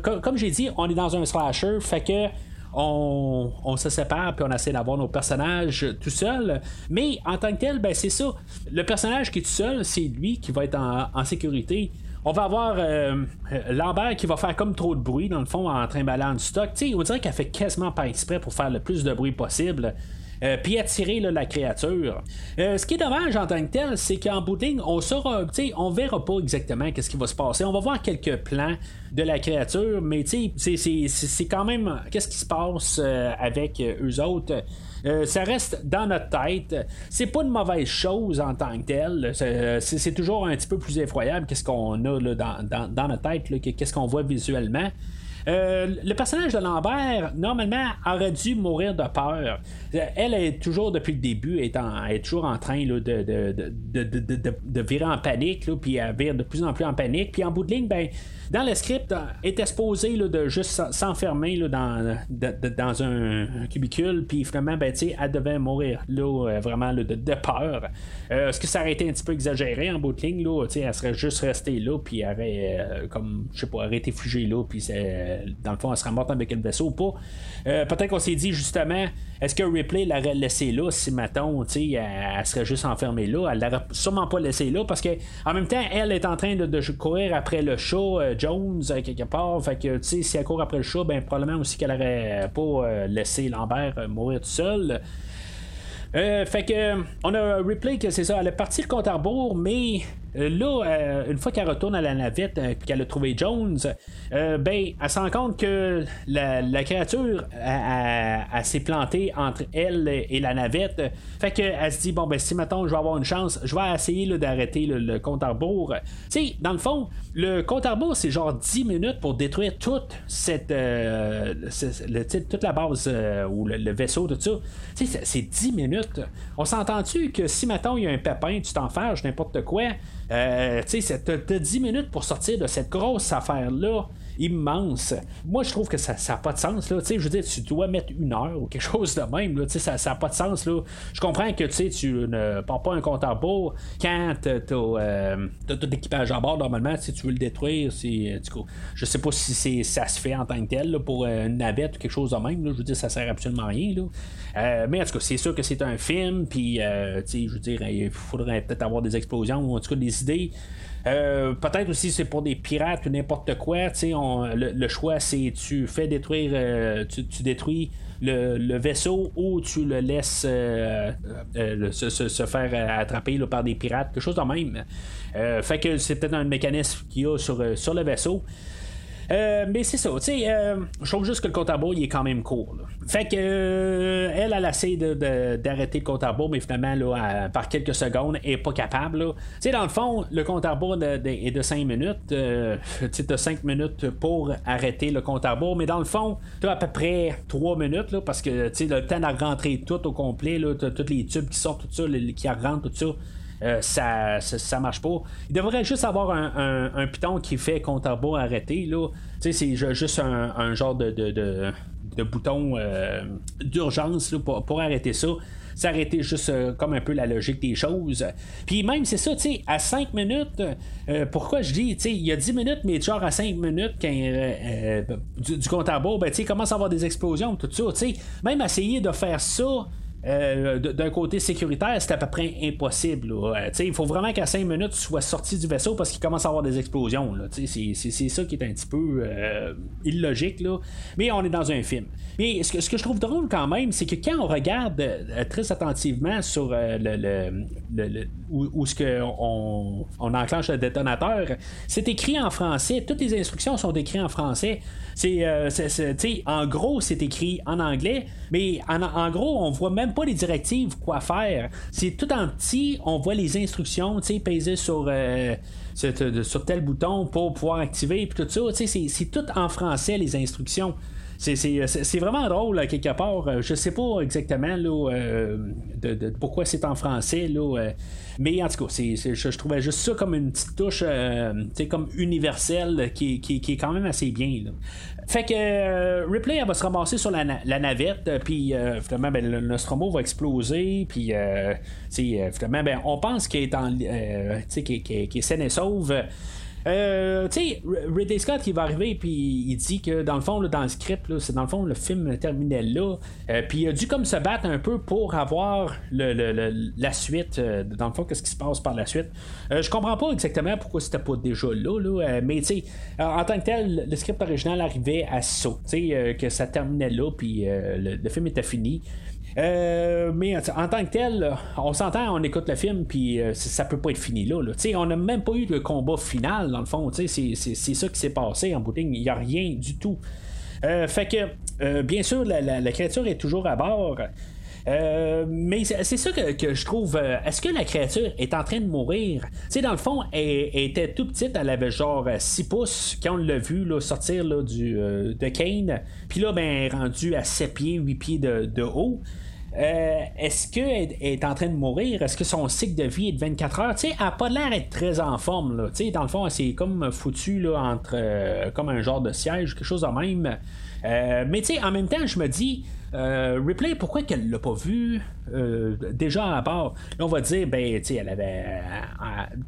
comme, j'ai dit, on est dans un slasher, fait que on, on se sépare puis on essaie d'avoir nos personnages tout seul. Mais en tant que tel, ben c'est ça. Le personnage qui est tout seul, c'est lui qui va être en, sécurité. On va avoir euh, Lambert qui va faire comme trop de bruit, dans le fond, en de du stock. on dirait qu'elle fait quasiment pas exprès pour faire le plus de bruit possible. Euh, puis attirer la créature. Euh, ce qui est dommage en tant que tel, c'est qu'en bout de ligne, on saura, on verra pas exactement qu'est-ce qui va se passer. On va voir quelques plans de la créature, mais c'est quand même qu'est-ce qui se passe euh, avec eux autres? ça reste dans notre tête. C'est pas une mauvaise chose en tant que telle. C'est toujours un petit peu plus effroyable qu'est-ce qu'on a dans, dans, dans, notre tête, qu'est-ce qu'on voit visuellement. Euh, le personnage de Lambert, normalement, aurait dû mourir de peur. Elle est toujours, depuis le début, est, est toujours en train de, de, virer en panique, puis elle vire de plus en plus en panique. Puis en bout de ligne, ben, dans le script, est exposé de juste s'enfermer dans, dans un, cubicule, puis finalement, ben, elle devait mourir là, euh, vraiment de, peur. Euh, est-ce que ça aurait été un petit peu exagéré en bout de ligne? Là, elle serait juste restée là, puis elle aurait, comme, je sais pas, été figée là, puis dans le fond, elle serait morte avec le vaisseau ou pas. Euh, peut-être qu'on s'est dit justement, est-ce que Ripley l'aurait laissé là si, mettons, elle, elle serait juste enfermée là? Elle l'aurait sûrement pas laissé là parce que en même temps, elle est en train de, courir après le chat, euh, Jones, euh, quelque part. Fait que, tu sais, si elle court après le chat, ben, probablement aussi qu'elle aurait pas laissé Lambert mourir tout seul. fait que on a Ripley que c'est ça, elle est partie à rebours, mais euh, là, euh, une fois qu'elle retourne à la navette et euh, qu'elle a trouvé Jones, ben, elle se rend compte que la, créature s'est plantée entre elle et la navette. Fait qu'elle se dit bon ben si maintenant je vais avoir une chance, je vais essayer d'arrêter le, compte à rebours. Tu sais, dans le fond, le compte à rebours c'est genre 10 minutes pour détruire toute cette le, toute la base ou le, vaisseau, tout ça. Tu sais, c'est 10 minutes. On s'entend-tu que si maintenant il y a un pépin, tu t'en fâches, n'importe quoi. Euh, tu sais, t'as 10 minutes pour sortir de cette grosse affaire-là immense. Moi, je trouve que ça n'a pas de sens. Là. Je veux dire, tu dois mettre une heure ou quelque chose de même. Là. Ça n'a pas de sens. Là. Je comprends que tu ne pars pas un compte à bord quand tu as, euh, tout l'équipage à bord. Normalement, si tu veux le détruire, c'est, du coup, je sais pas si ça se fait en tant que tel pour euh, une navette ou quelque chose de même. Je veux dire, ça sert absolument à rien. Là. mais en tout cas, c'est sûr que c'est un film. Puis, je veux dire, il faudrait peut-être avoir des explosions ou en tout cas des idées. Euh, peut-être aussi c'est pour des pirates ou n'importe quoi. On, le, choix c'est tu fais détruire, euh, tu, détruis le, vaisseau ou tu le laisses euh, se, faire attraper par des pirates, quelque chose de même. fait que c'est peut-être un mécanisme qu'il y a sur le vaisseau. Euh, mais c'est ça, tu sais, euh, je trouve juste que le compte à rebours, il est quand même court. Fait que euh, elle, elle essaie d'arrêter le compte à rebours, mais finalement, là, par quelques secondes, elle est pas capable. Tu sais, dans le fond, le compte à rebours est de 5 minutes. tu as 5 minutes pour arrêter le compte à rebours, mais dans le fond, tu as à peu près 3 minutes, là, parce que, tu sais, le temps de rentrer tout au complet, là, tous les tubes qui sortent, tout ça, qui rentrent, tout ça. Euh, ça, ça, marche pas. Il devrait juste avoir un, un, piton qui fait compte à arrêté. Là. C'est juste un, genre de, de, de, bouton euh, d'urgence pour, pour, arrêter ça. S'arrêter juste euh, comme un peu la logique des choses. Puis même, c'est ça, tu sais, à 5 minutes, pourquoi je dis, tu sais, il y a 10 minutes, mais genre à 5 minutes, quand, du, compte à rebours, ben, tu sais, commence à avoir des explosions, tout ça, tu sais. Même essayer de faire ça euh, d'un côté sécuritaire, c'est à peu près impossible. Euh, il faut vraiment qu'à 5 minutes, tu sois sorti du vaisseau parce qu'il commence à avoir des explosions. C'est ça qui est un petit peu euh, illogique. Là. Mais on est dans un film. Mais ce que, ce que je trouve drôle quand même, c'est que quand on regarde très attentivement sur le, le, où, ce que on, on, enclenche le détonateur, c'est écrit en français. Toutes les instructions sont écrites en français. C'est, en gros, c'est écrit en anglais, mais en, en gros, on voit même pas les directives, quoi faire. C'est tout en petit, on voit les instructions, tu sais, peser sur, euh, sur, tel bouton pour pouvoir activer, puis tout ça, tu sais, c'est tout en français, les instructions. C'est vraiment drôle, quelque part. Je sais pas exactement euh, pourquoi c'est en français. Là, euh, mais en tout cas, je, trouvais juste ça comme une petite touche universelle qui, est quand même assez bien. Fait que euh, Ripley, va se ramasser sur la, navette, euh, puis euh, finalement, ben, le Nostromo va exploser, puis finalement, ben, on pense qu'elle est, en, qui, est et sauve. Euh, tu sais, Ridley Scott il va arriver puis il dit que dans le fond, dans le script, c'est dans le fond le film terminait là. Euh, puis il a dû comme se battre un peu pour avoir la suite. Euh, dans le fond, qu'est-ce qui se passe par la suite. je comprends pas exactement pourquoi c'était pas déjà là, mais tu sais, en tant que tel, le script original arrivait à ça. Tu sais, que ça terminait là, puis le, film était fini. Euh, mais en tant que tel, on s'entend, on écoute le film, puis euh, ça peut pas être fini là. On n'a même pas eu de combat final, dans le fond. C'est ça qui s'est passé en bout Il n'y a rien du tout. Euh, fait que, bien sûr, la, créature est toujours à bord. Mais c'est ça que, je trouve. Est-ce que la créature est en train de mourir? Tu dans le fond, elle, était tout petite, elle avait genre 6 pouces quand on l'a vu sortir du, de Kane. Puis là, ben, elle est rendue à 7 pieds, 8 pieds de haut. Euh, est-ce qu'elle est en train de mourir? Est-ce que son cycle de vie est de 24 heures? elle n'a pas l'air d'être très en forme. Là. Dans le fond, c'est comme foutu là, entre euh, comme un genre de siège, quelque chose de même. Euh, mais en même temps, je me dis, Ripley, pourquoi qu'elle l'a pas vu? Déjà à part? Là, on va dire, ben, tu elle avait.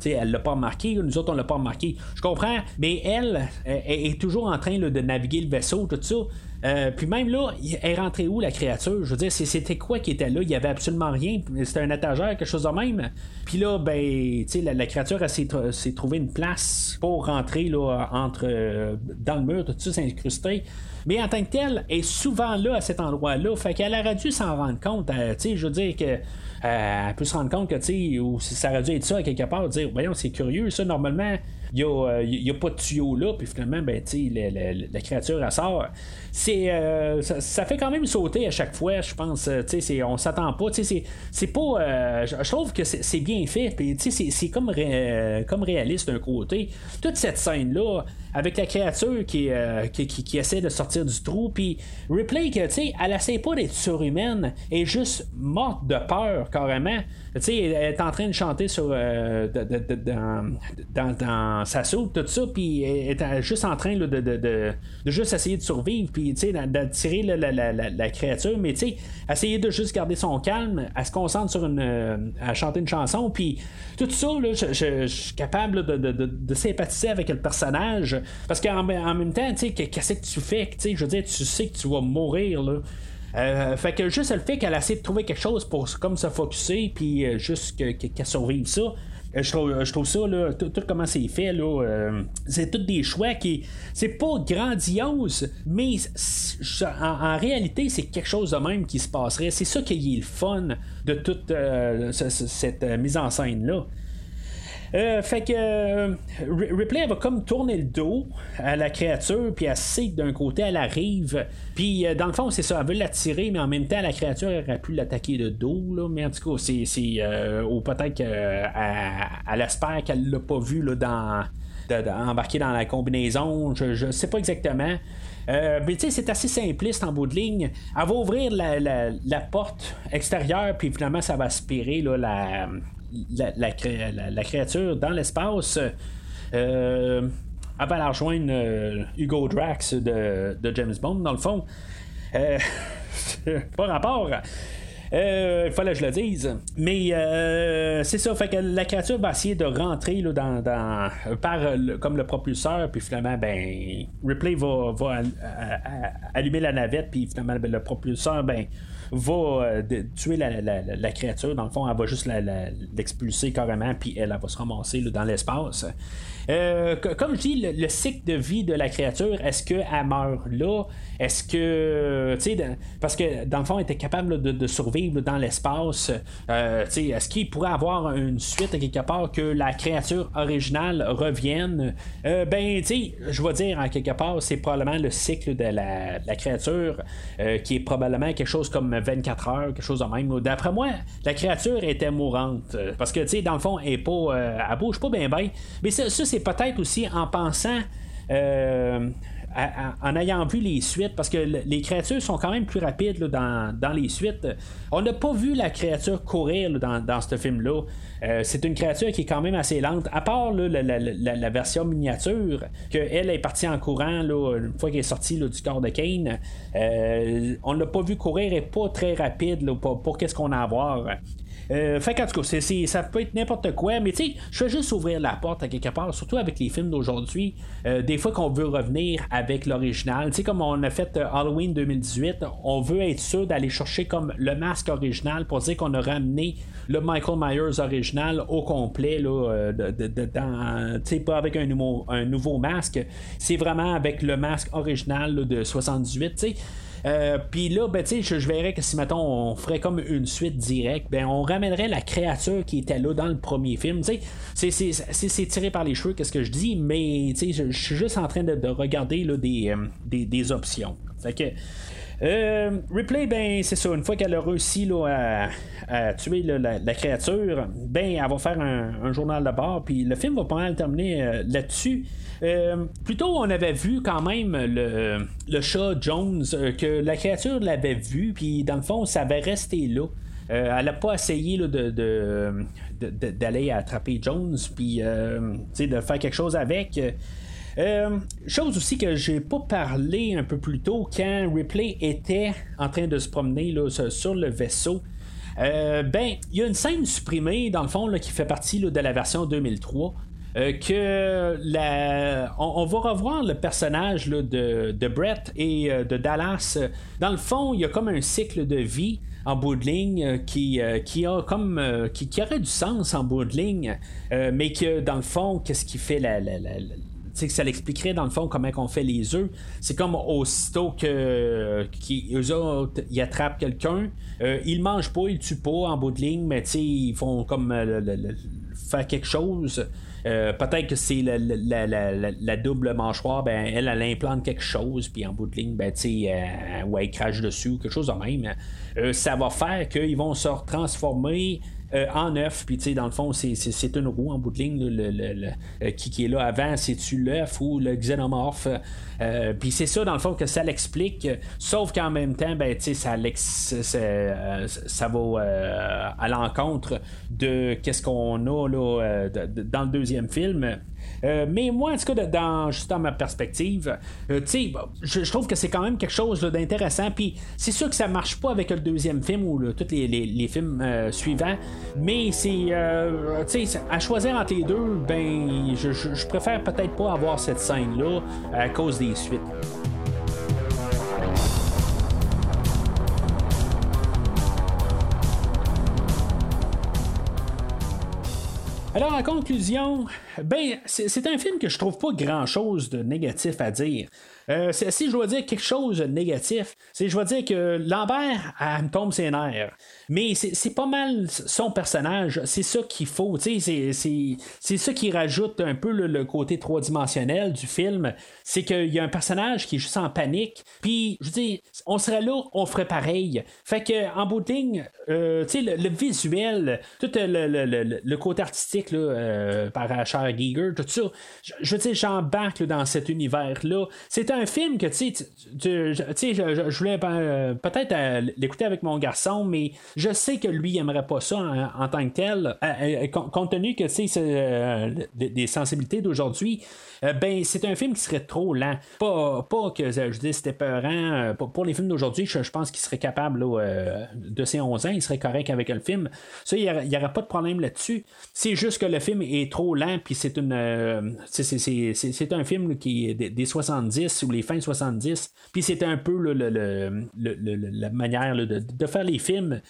elle l'a pas remarqué, nous autres, on l'a pas remarqué. Je comprends, mais elle, est toujours en train de naviguer le vaisseau, tout ça. Euh, puis même là, elle est rentrée où la créature? Je veux dire, c'était quoi qui était là? Il y avait absolument rien. C'était un étagère, quelque chose de même. Puis là, ben, tu sais, la, créature, s'est, trouvé une place pour rentrer là, entre, euh, dans le mur, tout ça s'incruster. Mais en tant que telle, elle est souvent là à cet endroit-là. Fait qu'elle aurait dû s'en rendre compte. Euh, je veux dire que. elle peut se rendre compte que, tu sais, ça aurait dû être ça quelque part, dire, voyons, c'est curieux, ça, normalement, n'y a, pas de tuyau là, puis finalement, ben, la, la, la, créature, elle sort. C'est, euh, ça, fait quand même sauter à chaque fois, je pense. Euh, c'est, on s'attend pas. C'est, c'est pas. Euh, je trouve que c'est, bien fait, puis c'est, comme, comme réaliste d'un côté. Toute cette scène-là, avec la créature qui, qui, qui, essaie de sortir du trou, puis Ripley, que, elle essaie pas d'être surhumaine, elle est juste morte de peur, carrément. sais elle est en train de chanter sur, dans, dans ça saute, tout ça, puis elle est juste en train de, juste essayer de survivre, puis d'attirer la, la, la, la, créature, mais tu sais, essayer de juste garder son calme, elle se concentre sur une. Euh, à chanter une chanson, puis tout ça, là, je, suis capable de, sympathiser avec le personnage, parce qu'en en même temps, tu sais, qu'est-ce que tu fais, tu sais, je veux dire, tu sais que tu vas mourir, là. Euh, fait que juste le fait qu'elle essaie de trouver quelque chose pour comme se focuser puis euh, juste qu'elle survive ça euh, je trouve, ça, tout, comment c'est fait, euh, c'est tous des choix qui. C'est pas grandiose, mais en, réalité, c'est quelque chose de même qui se passerait. C'est ça qui est le fun de toute euh, cette mise en scène-là. Euh, fait que euh, Ripley va comme tourner le dos à la créature, puis elle sait que d'un côté elle arrive, puis euh, dans le fond c'est ça, elle veut l'attirer, mais en même temps la créature aurait pu l'attaquer de dos, là, mais en tout cas c'est, ou peut-être qu'elle espère qu'elle l'a pas vu là, dans, embarquer dans la combinaison, je, je sais pas exactement. mais tu sais, c'est assez simpliste en bout de ligne. Elle va ouvrir la, la porte extérieure, puis finalement, ça va aspirer là, la, la, créature dans l'espace. Euh, va la rejoindre euh, Hugo Drax de, James Bond, dans le fond. Euh, pas rapport. Il fallait que je le dise. Mais c'est ça, fait que la créature va essayer de rentrer là, dans, par comme le propulseur, puis finalement, ben, Ripley va, allumer la navette, puis finalement, ben, le propulseur, ben, va euh, tuer la, créature. Dans le fond, elle va juste l'expulser carrément, puis elle, va se ramasser dans l'espace. Euh, comme je dis, le, cycle de vie de la créature, est-ce qu'elle meurt là? Est-ce que, sais, parce que dans le fond, elle était capable de, survivre dans l'espace. Euh, est-ce qu'il pourrait avoir une suite quelque part que la créature originale revienne? Euh, ben, je vais dire en quelque part, c'est probablement le cycle de la, créature qui est probablement quelque chose comme 24 heures, quelque chose de même. D'après moi, la créature était mourante. Parce que, tu sais, dans le fond, elle, est pas, elle bouge pas bien, bien. Mais ça, ça c'est peut-être aussi en pensant. Euh, en ayant vu les suites, parce que les créatures sont quand même plus rapides dans, les suites. On n'a pas vu la créature courir dans, ce film-là. Euh, c'est une créature qui est quand même assez lente, à part la, version miniature, qu'elle est partie en courant une fois qu'elle est sortie du corps de Kane. Euh, on l'a pas vu courir et pas très rapide pour qu'est-ce qu'on a à voir. Euh, fait qu'en ça peut être n'importe quoi, mais tu sais, je vais juste ouvrir la porte à quelque part, surtout avec les films d'aujourd'hui. Euh, des fois qu'on veut revenir avec l'original, tu sais, comme on a fait euh, Halloween 2018, on veut être sûr d'aller chercher comme le masque original pour dire qu'on a ramené le Michael Myers original au complet, là, de, de, pas avec un nouveau, un nouveau masque, c'est vraiment avec le masque original de 78, tu sais. Euh, puis là, ben, je, je verrais que si, mettons, on ferait comme une suite directe, ben, on ramènerait la créature qui était là dans le premier film. C'est tiré par les cheveux, qu'est-ce que je dis, mais je, je suis juste en train de, regarder là, des, euh, des, des, options. Fait que. Euh, Ripley, ben, c'est ça. Une fois qu'elle a réussi à, tuer la, créature, ben, elle va faire un, journal de bord. Puis le film va pas mal terminer là-dessus. Euh, plutôt, on avait vu quand même le, le chat Jones, euh, que la créature l'avait vu, puis dans le fond, ça avait resté là. Euh, elle n'a pas essayé de, d'aller attraper Jones, puis de faire quelque chose avec. Chose aussi que j'ai pas parlé un peu plus tôt quand Ripley était en train de se promener sur le vaisseau. ben, il y a une scène supprimée dans le fond qui fait partie de la version 2003 euh, que on, va revoir le personnage de, Brett et euh, de Dallas. Dans le fond, il y a comme un cycle de vie en bout de ligne euh, qui, qui a comme qui, aurait du sens en bout de ligne, mais que dans le fond, qu'est-ce qui fait la, que ça l'expliquerait dans le fond comment on fait les œufs. C'est comme aussitôt que eux autres ils attrapent quelqu'un, ils mangent pas, ils tuent pas en bout de ligne, mais ils font comme faire quelque chose. Euh, peut-être que c'est la, double mâchoire, ben, elle, elle implante quelque chose, puis en bout de ligne, ben, euh, elle crache dessus, quelque chose de même. Euh, ça va faire qu'ils vont se transformer euh, en œuf. Puis, tu sais, dans le fond, c'est, une roue en bout de ligne. le, euh, qui, qui, est là avant, c'est-tu l'œuf ou le xénomorphe? Euh, puis c'est ça, dans le fond, que ça l'explique. Sauf qu'en même temps, ben, tu sais, ça, ça, va à l'encontre de qu'est-ce qu'on a là, dans le deuxième film. Euh, mais moi, en tout cas, dans, juste ma perspective, euh, je, trouve que c'est quand même quelque chose d'intéressant. Puis c'est sûr que ça marche pas avec le deuxième film ou tous les, films euh, suivants. Mais c'est. à choisir entre les deux, ben, je, je préfère peut-être pas avoir cette scène-là à cause des suites. Alors, en conclusion, ben, c'est un film que je trouve pas grand chose de négatif à dire. Euh, si je dois dire quelque chose de négatif, c'est je dois dire que Lambert, elle me tombe ses nerfs. Mais c'est pas mal son personnage, c'est ça qu'il faut. C'est ça qui rajoute un peu le, côté trois-dimensionnel du film. C'est qu'il y a un personnage qui est juste en panique. Puis, je dis, on serait là, on ferait pareil. Fait que, en bout de ligne, euh, le, visuel, tout le, côté artistique là, euh, par Charles Giger, tout ça, je, veux dire, j'embarque dans cet univers-là. C'est un film que, tu sais, je, voulais euh, peut-être euh, l'écouter avec mon garçon, mais je sais que lui, il aimerait pas ça en, tant que tel, euh, compte tenu que, tu sais, des sensibilités d'aujourd'hui. ben, c'est un film qui serait trop lent. Pas, que je dis c'était peurant. Pour, les films d'aujourd'hui, je, pense qu'il serait capable de ses 11 ans, il serait correct avec le film. Ça, il n'y aurait, pas de problème là-dessus. C'est juste que le film est trop lent, puis c'est une. c'est un film qui est des 70 ou les fins 70. Puis c'était un peu la manière de, faire les films.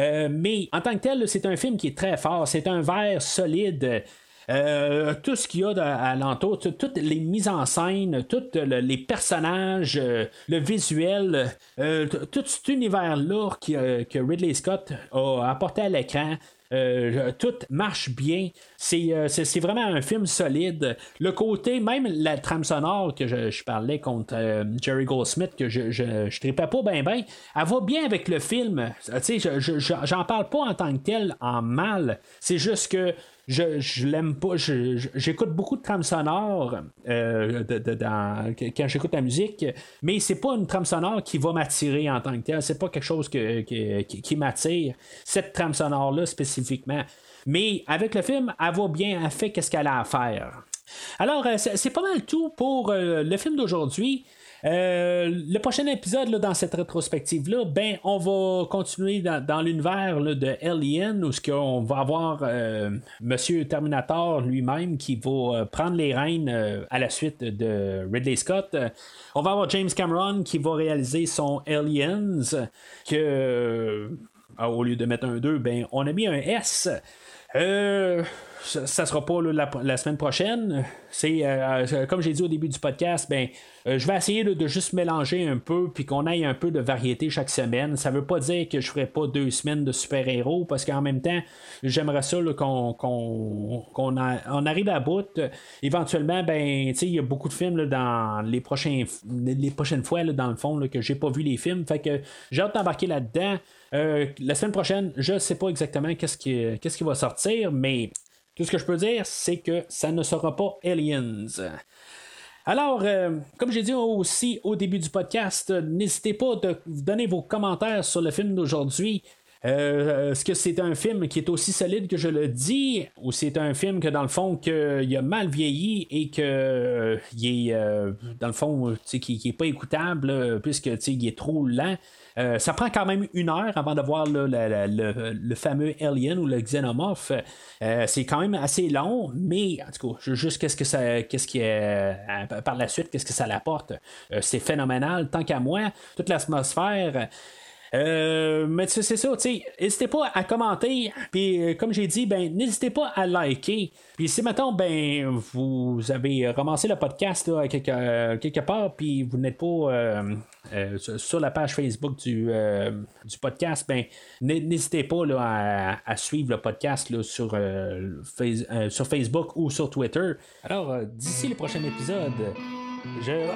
Euh, mais en tant que tel, c'est un film qui est très fort. C'est un verre solide. Euh, tout ce qu'il y a à l'entour, toutes les mises en scène, tous les personnages, euh, le visuel, tout cet univers-là que Ridley Scott a apporté à l'écran, euh, tout marche bien. Euh, c'est, vraiment un film solide. Le côté, même la trame sonore que je, parlais contre euh, Jerry Goldsmith, que je, je, je tripais pas bien, bien, elle va bien avec le film. Je, j'en parle pas en tant que tel en mal. C'est juste que je, je l'aime pas. j'écoute beaucoup de trames sonores euh, quand j'écoute la musique, mais c'est pas une trame sonore qui va m'attirer en tant que tel. C'est pas quelque chose qui, m'attire, cette trame sonore-là spécifiquement. Mais avec le film, elle va bien, elle fait qu'est-ce qu'elle a à faire. Alors, euh, c'est pas mal tout pour euh, le film d'aujourd'hui. Euh, le prochain épisode là, dans cette rétrospective-là, ben, on va continuer dans, l'univers de Alien où ce on va avoir euh, Monsieur Terminator lui-même qui va euh, prendre les rênes à la suite de Ridley Scott. On va avoir James Cameron qui va réaliser son Aliens que au lieu de mettre un 2, ben, on a mis un S. Euh, ça, sera pas la, semaine prochaine. C'est euh, euh, comme j'ai dit au début du podcast, ben je vais essayer de juste mélanger un peu puis qu'on ait un peu de variété chaque semaine. Ça veut pas dire que je ferai pas deux semaines de super-héros parce qu'en même temps, j'aimerais ça qu'on arrive à bout. Éventuellement, ben il y a beaucoup de films dans les prochains les prochaines fois dans le fond que j'ai pas vu les films. Fait que j'ai hâte d'embarquer là-dedans. la semaine prochaine, je sais pas exactement qu'est-ce qui va sortir, mais tout ce que je peux dire, c'est que ça ne sera pas Aliens. Alors, euh, comme j'ai dit aussi au début du podcast, n'hésitez pas à donner vos commentaires sur le film d'aujourd'hui. Euh, est-ce que c'est un film qui est aussi solide que je le dis, ou c'est un film que dans le fond qu'il a mal vieilli et que euh, est dans le fond qui, n'est pas écoutable puisque il est trop lent. Euh, ça prend quand même une heure avant de voir le, fameux Alien ou le Xenomorph. Euh, c'est quand même assez long, mais en tout cas, juste qu'est-ce que ça, qu'est-ce qui est euh, par la suite, qu'est-ce que ça l'apporte. c'est phénoménal, tant qu'à moi, toute l'atmosphère. Euh, mais c'est ça, n'hésitez pas à commenter, puis euh, comme j'ai dit, ben n'hésitez pas à liker. Puis si maintenant ben vous avez ramassé le podcast quelque, euh, quelque, part, puis vous n'êtes pas sur la page Facebook du, du podcast, ben n'hésitez pas là, à, suivre le podcast là, sur, sur Facebook ou sur Twitter. Alors d'ici le prochain épisode, je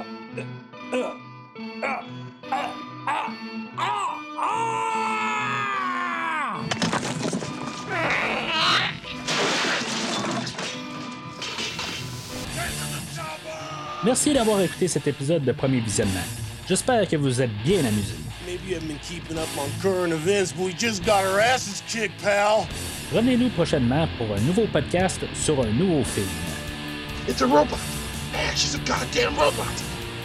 Merci d'avoir écouté cet épisode de Premier Visionnement. J'espère que vous êtes bien amusés. Revenez-nous prochainement pour un nouveau podcast sur un nouveau film. It's a robot. she's a goddamn robot.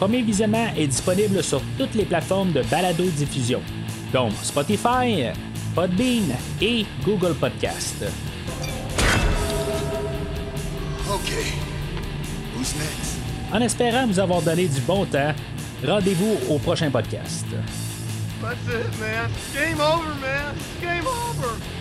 Premier Visionnement est disponible sur toutes les plateformes de balado-diffusion, dont Spotify, Podbean et Google Podcast. En espérant vous avoir donné du bon temps, rendez-vous au prochain podcast. That's it, man. Game over, man. Game over.